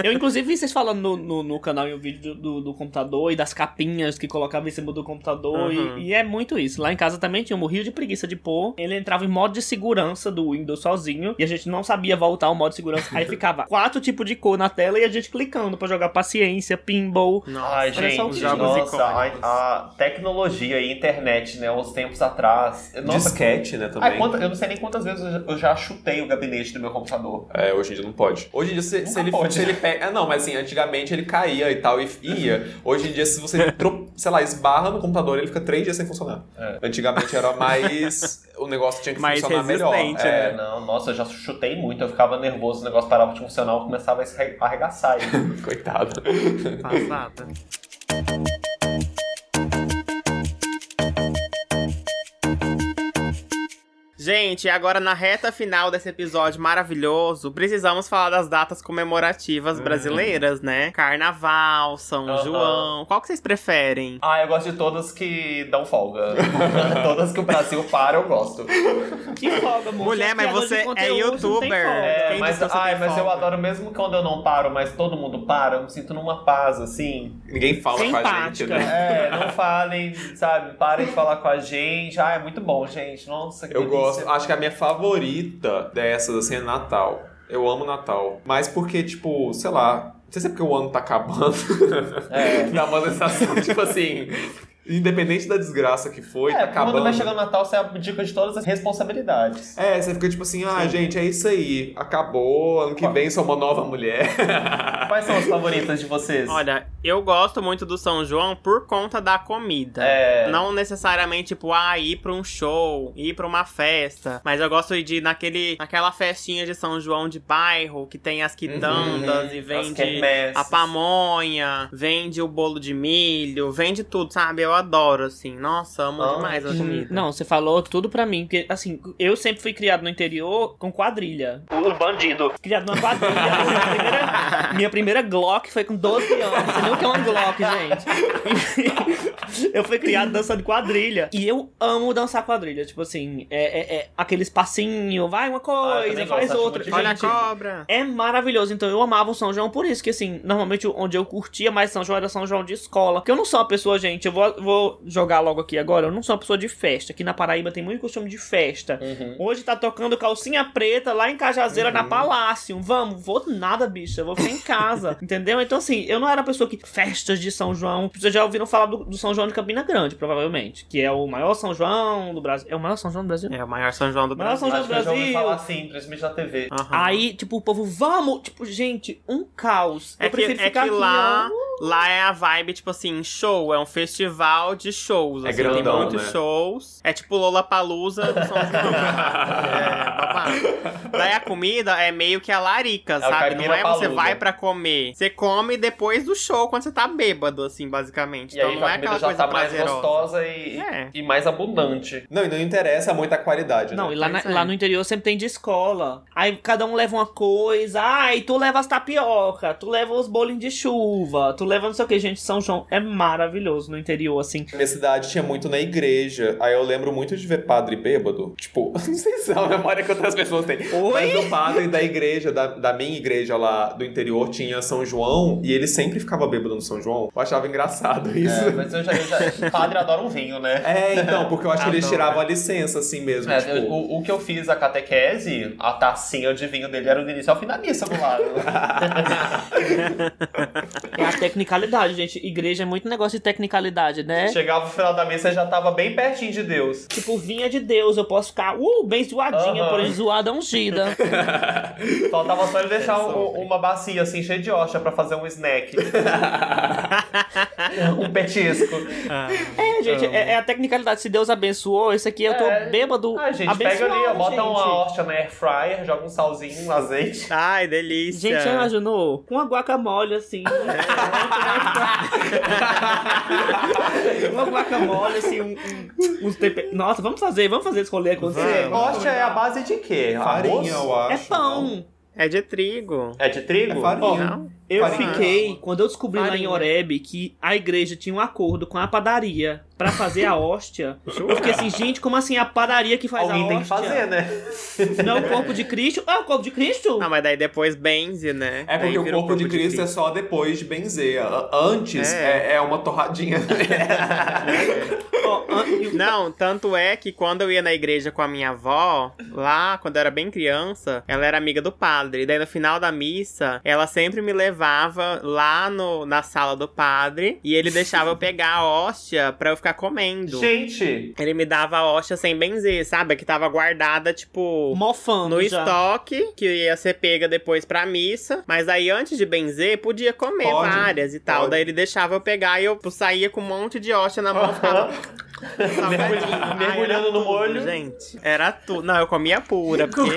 Eu, inclusive, vi vocês falando no, no, no canal e um vídeo do, do computador e das capinhas que colocava em cima do computador. Uhum. E, e é muito isso. Lá em casa também tinha um morrio de preguiça de pôr. Ele entrava em modo de segurança do Windows sozinho. E a gente não sabia voltar ao modo de segurança. Aí ficava quatro tipos de cor na tela e a gente clicando pra jogar paciência, pinball. Ai, só o gente, que- nossa, a, a tecnologia e internet, né, uns tempos atrás. Nossa, Disquete, né, também. ai, quanta- eu não sei nem quantas vezes eu já- eu já chutei o gabinete do meu computador. É, hoje em dia não pode. Hoje em dia, se, se ele, pode. se ele pega. Ah, não, mas assim, antigamente ele caía e tal, e ia. Hoje em dia, se você, sei lá, esbarra no computador, ele fica três dias sem funcionar. É. Antigamente era mais. o negócio tinha que Mais funcionar melhor. É, É, não, nossa, eu já chutei muito, eu ficava nervoso, o negócio parava de funcionar, eu começava a arregaçar ele. Coitado. Passada. Gente, agora na reta final desse episódio maravilhoso, precisamos falar das datas comemorativas brasileiras, né? Carnaval, São. João. Qual que vocês preferem? Ah, eu gosto de todas que dão folga. todas que o Brasil para, eu gosto. Que folga, moço. Mulher, mas você é youtuber. É, mas, ai, mas eu adoro mesmo quando eu não paro, mas todo mundo para, eu me sinto numa paz, assim. Ninguém fala com a gente, Simpática. né? É, não falem, sabe? Parem de falar com a gente. Ah, é muito bom, gente. Nossa, que Eu delícia. gosto. Acho que a minha favorita dessas, assim, é Natal. Eu amo Natal. Mas porque, tipo, sei lá. Não sei se é porque o ano tá acabando. É. Dá uma sensação, tipo assim. Independente da desgraça que foi, tá É, acabando. quando vai chegar o Natal, você abdica de todas as responsabilidades. É, você fica tipo assim, ah, gente, é isso aí. Acabou, ano que vem sou uma nova mulher. Quais são as favoritas de vocês? Olha, eu gosto muito do São João por conta da comida. É. Não necessariamente, tipo, ah, ir pra um show, ir pra uma festa. Mas eu gosto de ir naquele, naquela festinha de São João de bairro, que tem as quitandas Uhum, e vende a pamonha, vende o bolo de milho, vende tudo, sabe? Eu adoro, assim. Nossa, amo Ah, demais a comida. Não, você falou tudo pra mim. Porque, assim, eu sempre fui criado no interior com quadrilha. O bandido. Criado numa quadrilha. minha, primeira, minha primeira Glock foi com 12 anos. Não sei nem o que é uma Glock, gente. eu fui criado dançando quadrilha. E eu amo dançar quadrilha. Tipo assim, é, é, é aqueles passinhos, vai uma Ah, eu coisa, também faz gosto, outra. muito Olha a Gente, cobra. é maravilhoso. Então eu amava o São João por isso, que assim, normalmente onde eu curtia mais São João era São João de escola. Porque eu não sou uma pessoa, gente, eu vou, vou jogar logo aqui agora, eu não sou uma pessoa de festa. Aqui na Paraíba tem muito costume de festa. Uhum. Hoje tá tocando calcinha preta lá em Cajazeira, na Palácio. Vamos, vou nada, bicha. Eu vou ficar em casa. entendeu? Então, assim, eu não era a pessoa que. Festas de São João. Vocês já ouviram falar do, do São João de Campina Grande, provavelmente. Que é o maior São João do Brasil. É o maior São João do Brasil? É o maior São João do Maior Brasil. São João Acho que eu já Brasil. falar assim, principalmente na TV. Aham. Aí, tipo, o povo, vamos! Tipo, gente, um caos. É eu que, prefiro é ficar que aqui, lá, ó. Lá é a vibe, tipo assim, show. É um festival de shows. É assim, tem grandão, muitos né? shows. É tipo Lollapalooza do São João. é, babado. Daí a comida é meio que a larica, sabe? Não é você palusa. vai pra comer. Você come depois do show, quando você tá bêbado, assim, basicamente. E então aí não a é comida aquela já coisa tá mais prazerosa. gostosa e, É. e mais abundante. Não, e não interessa muito a qualidade, Não, né? e lá, na- é. lá no interior sempre tem de escola. Aí cada um leva uma coisa. Ai, tu leva as tapioca, tu leva os bolinhos de chuva, tu leva não sei o que. Gente, São João é maravilhoso no interior, assim. Minha cidade tinha muito na igreja. Aí eu lembro muito de ver padre bêbado. Tipo, não sei se é uma memória que outras pessoas têm. Mas o padre da igreja, da, da minha igreja lá do interior, tinha São João. E ele sempre ficava bêbado no São João. Eu achava engraçado isso. É, mas eu já, eu já. Padre adora um vinho, né? É, então, porque eu acho que eles tiravam a licença, assim mesmo. É, tipo, eu- o, o que eu fiz a catequese, a tacinha de vinho dele era do início ao fim da missa do lado. É a tecnicalidade, gente. Igreja é muito negócio de tecnicalidade, né? Chegava no final da missa e já tava bem pertinho de Deus. Tipo, vinha de Deus, eu posso ficar, uh, bem zoadinha, Aham. porém zoada ungida. Faltava só ele deixar É, um- uma bacia assim cheia de hoxa pra fazer um snack. um petisco. É, gente, é, é a tecnicalidade. Se Deus abençoou, esse aqui eu tô É. bêbado. Ah, gente, pega ali, ó, bota gente. uma hoxa na air fryer, joga um salzinho, um azeite. Ai, delícia. Gente, já imaginou? Com uma guacamole assim. Uma guacamole, assim, um, um, uns temperos. Nossa, vamos fazer, vamos fazer esse rolê com você. Vamos. Hoxa é a base de quê? farinha, Arroz? eu acho. É pão. É de trigo. É de trigo? É farinha. Não? Eu Farinha. fiquei, quando eu descobri lá em Farinha. Oreb que a igreja tinha um acordo com a padaria pra fazer a hóstia. Eu fiquei assim, gente, como assim a padaria que faz Alguém a tem que hóstia? fazer, né? Não é o corpo de Cristo? Ah, o corpo de Cristo? Não, mas daí depois benze, né? É porque o vira corpo de Cristo é só depois de benzer. Antes É. é, é uma torradinha. Não, tanto é que quando eu ia na igreja com a minha avó, lá, quando eu era bem criança, ela era amiga do padre. E daí no final da missa, ela sempre me levava lá no, na sala do padre e ele deixava eu pegar a hóstia pra eu ficar comendo. Gente, Ele me dava a hóstia sem benzer, sabe? Que tava guardada, tipo. mofando No já. estoque, que ia ser pega depois pra missa. Mas aí, antes de benzer, podia comer Pode, várias e tal. pode. Daí ele deixava eu pegar e eu saía com um monte de hóstia na mão. Ficava... Mergulhando- mergulhando Ai, no era molho. tudo, Gente, era tudo. Não, eu comia pura, porque...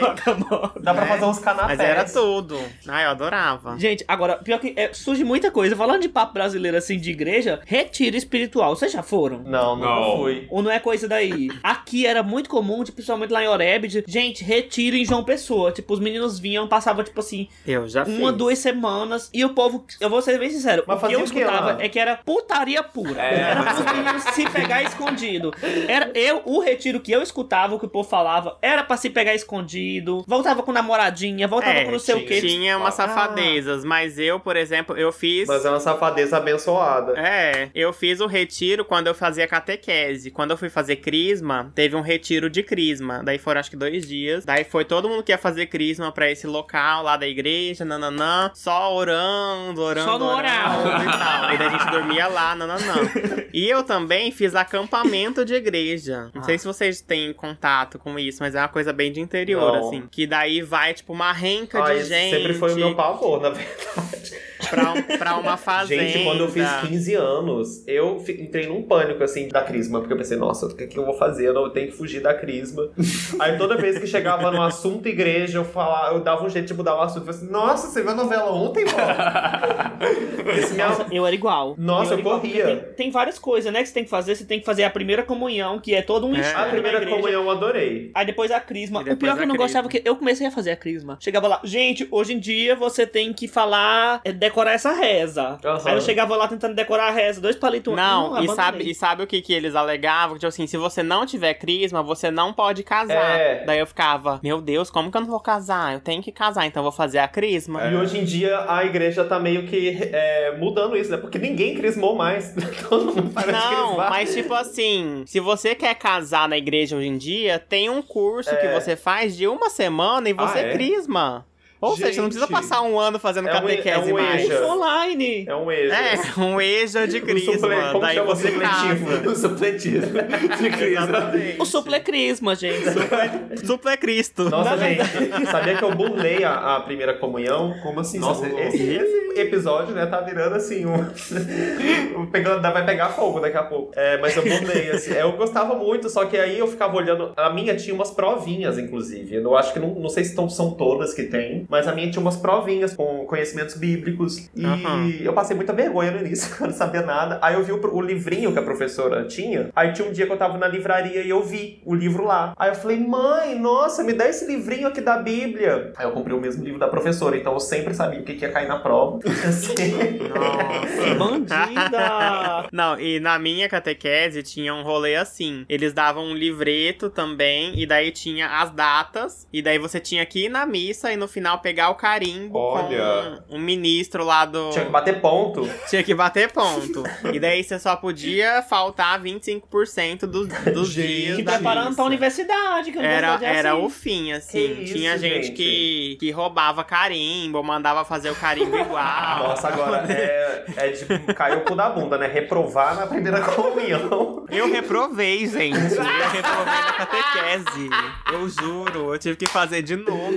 dá pra É, fazer uns canapés. Mas era tudo. Ai, eu adorava. Gente, agora, pior que é, surge muita coisa. Falando de papo brasileiro assim de igreja, retiro espiritual. Vocês já foram? Não, nunca Não. fui. Ou não é coisa daí? Aqui era muito comum, tipo, principalmente lá em Oreb, de, gente, retiro em João Pessoa. Tipo, os meninos vinham, passavam, tipo assim, Eu já fiz. uma, duas semanas. E o povo, eu vou ser bem sincero, Mas o que eu escutava lá? é que era putaria pura. É, era pros meninos se pegar escondido. Era eu, o retiro que eu escutava, o que o povo falava, era pra se pegar escondido. Voltava com namoradinha, voltava É, com não sei o quê. tinha umas Ah. safadezas, mas eu, por exemplo, eu fiz... Mas é uma safadeza abençoada. É, eu fiz o retiro quando eu fazia catequese. Quando eu fui fazer crisma, teve um retiro de crisma. Daí foram acho que dois dias. Daí foi todo mundo que ia fazer crisma pra esse local lá da igreja, nananã. Só orando, orando, Só no oral. orando e tal. E daí a gente dormia lá, nananã. E eu também fiz acampamento de igreja. Não sei se vocês têm contato com isso, mas é uma coisa bem de interior, Não. assim. Que daí vai, tipo, uma renca Ah, de gente. sempre foi o meu pavor, na verdade. pra, pra uma fazenda. Gente, quando eu fiz 15 anos, eu entrei num pânico, assim, da crisma. Porque eu pensei, nossa, o que, que eu vou fazer? Eu não- eu tenho que fugir da crisma. Aí toda vez que chegava no assunto igreja, eu falava, eu dava um jeito de mudar o assunto. Eu falei assim, nossa, você viu a novela ontem, minha- Nossa, eu era igual. Nossa, eu igual, corria. Tem, tem várias coisas, né, que você tem que fazer. Você tem que fazer a primeira comunhão, que é todo um É. estudo A primeira comunhão eu adorei. Aí depois a crisma. E O depois pior é que eu não gostava crisma. que eu comecei a fazer a crisma. Chegava lá, gente, hoje em dia você tem que falar, é, decorar essa reza. Aham. Aí eu chegava lá tentando decorar a reza, dois palitos. Não, e, sabe, e sabe o que, que eles alegavam? Tipo assim, se você não tiver crisma, você não pode casar. É. Daí eu ficava, meu Deus, como que eu não vou casar? Eu tenho que casar, então eu vou fazer a crisma. E hoje em dia a igreja tá meio que é, mudando isso, né? Porque ninguém crismou mais. Todo mundo para Não, mas tipo assim, se você quer casar na igreja hoje em dia, tem um curso que É. você faz de uma semana e você Ah, é? crisma. Ou seja, você não precisa Gente. passar um ano fazendo É um- catequese é um mais. EJA. Online. É um EJA. É, um EJA de crisma. suple- Como Daí chama o você supletivo? casa. O supletivo de crisma. Exatamente. O suple é crisma, gente. Suple Cristo. Nossa, gente, sabia que eu burlei a, a primeira comunhão? Como assim? Nossa, esse, esse episódio, né, tá virando assim um. um pegando, vai pegar fogo daqui a pouco. É, mas eu burlei, assim. Eu gostava muito, só que aí eu ficava olhando. A minha tinha umas provinhas, inclusive. Eu acho que não, não sei se são todas que tem, mas a minha tinha umas provinhas com conhecimentos bíblicos. E Aham. eu passei muita vergonha no início, eu não sabia nada. Aí eu vi o, o livrinho que a professora tinha. Aí tinha um dia que eu tava na livraria e eu vi o livro lá. Aí eu falei, mãe, nossa, me dá esse livrinho aqui da Bíblia. Aí eu comprei o mesmo livro da professora, então eu sempre sabia o que que ia cair na prova. Assim. Nossa. Bandida. Não, e na minha catequese tinha um rolê assim. Eles davam um livreto também, e daí tinha as datas, e daí você tinha que ir na missa e no final pegar o carimbo Olha. com um ministro lá do. Tinha que bater ponto. Tinha que bater ponto. e daí você só podia faltar 25% dos, dos Gente, dias. Da preparando missa. pra universidade, que Era, é era assim. o fim, assim. Que isso, Tinha gente, gente. Que, que roubava carimbo, mandava fazer o carimbo igual. Nossa, agora é, é tipo, caiu o cu da bunda, né? Reprovar na primeira comunhão. Eu reprovei, gente. Eu reprovei na catequese. Eu juro. Eu tive que fazer de novo.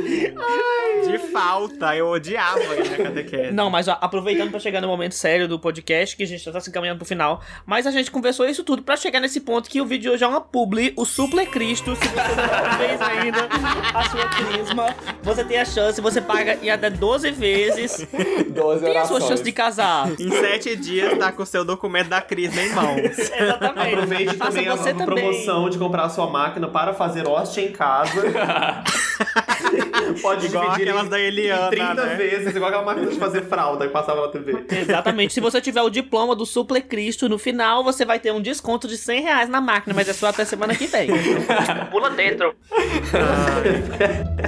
De falta. Eu odiava ir na catequese. Não, mas ó, aproveitando pra chegar no momento sério do podcast, que a gente já tá se encaminhando pro final, mas a gente conversou isso tudo pra chegar nesse ponto que o vídeo de hoje é uma publi, o Suple Cristo, se você não fez ainda a sua crisma, você tem a chance, você paga em até 12 vezes, 12 tem a sua chance de casar. Em sete dias, tá com o seu documento da crisma em mãos. Exatamente. Aproveite Faça também a você a também. promoção de comprar a sua máquina para fazer hóstia em casa. Pode Igual dividir aquelas em- da Eliana, em 30 né? vezes, igual aquela máquina de fazer fralda que passava na TV. Exatamente. Se você tiver o diploma do Suple Cristo, no final você vai ter um desconto de 100 reais na máquina, mas é só até semana que vem. Pula dentro.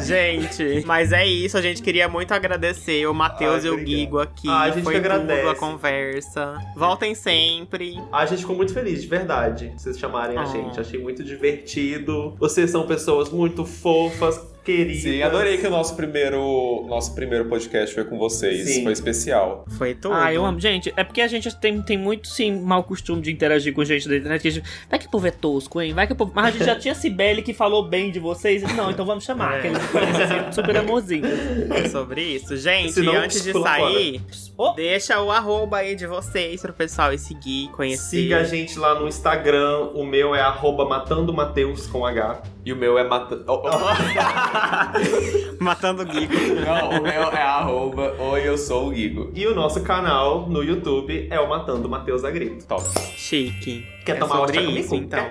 Gente, mas é isso. A gente queria muito agradecer o Matheus Ai, e o. Guigo aqui. Ai, a gente Foi que tudo agradece. a conversa. Voltem sempre. A gente ficou muito feliz, de verdade, vocês chamarem a Ah. gente. Achei muito divertido. Vocês são pessoas muito fofas, queridas. Sim, adorei que o nosso primeiro, nosso primeiro podcast foi com vocês. Sim. Foi especial. Foi tudo. Ah, eu amo. Gente, é porque a gente tem, tem muito, sim, mau costume de interagir com gente da internet. gente- Vai que o povo é tosco, hein? Vai que o povo... Mas a gente já tinha Cibele que falou bem de vocês. Não, então vamos chamar. É. Que eles assim, super amorzinhos. É sobre isso. Gente, Senão, antes de sair, Oh. deixa o arroba aí de vocês pro pessoal ir seguir, conhecer. Siga a gente lá no Instagram. O meu é arroba matando Mateus com H. E o meu é mata... Oh, oh. Matando o Guigo. Não, o meu é arroba Oi, eu sou o Guigo. E o nosso canal no YouTube é o Matando Mateus a Grito. Top. Chique. Quer é tomar sobre isso, então.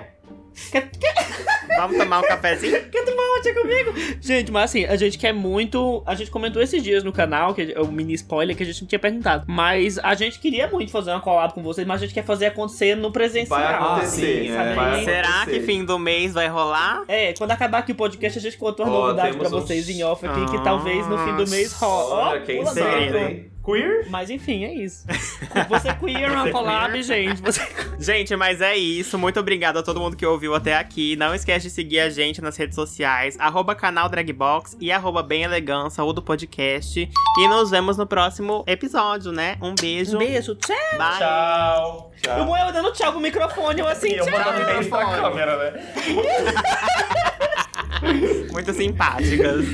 Quer? Vamos tomar um cafezinho? Quer tomar tia comigo? Gente, mas assim, a gente quer muito. A gente comentou esses dias no canal, que é o mini spoiler que a gente não tinha perguntado. Mas a gente queria muito fazer uma collab com vocês, mas a gente quer fazer acontecer no presencial. Vai acontecer, assim, é, sabe? vai Será acontecer. que fim do mês vai rolar? É, quando acabar aqui o podcast, a gente conta uma Ó, novidade pra uns- vocês em off aqui, que talvez no fim do mês rola. Olha, quem sabe? Queer? Mas enfim, é isso. Você queer uma collab, gente. Você... Gente, mas é isso. Muito obrigado a todo mundo que ouviu até aqui. Não esquece de seguir a gente nas redes sociais, arroba canal Dragbox e arroba Bem Elegância, ou do podcast. E nos vemos no próximo episódio, né? Um beijo. Um beijo, tchau. Bye. Tchau. E o Moel dando tchau pro microfone, eu assim, eu tchau. botando bem pra câmera, né? Muito simpáticas.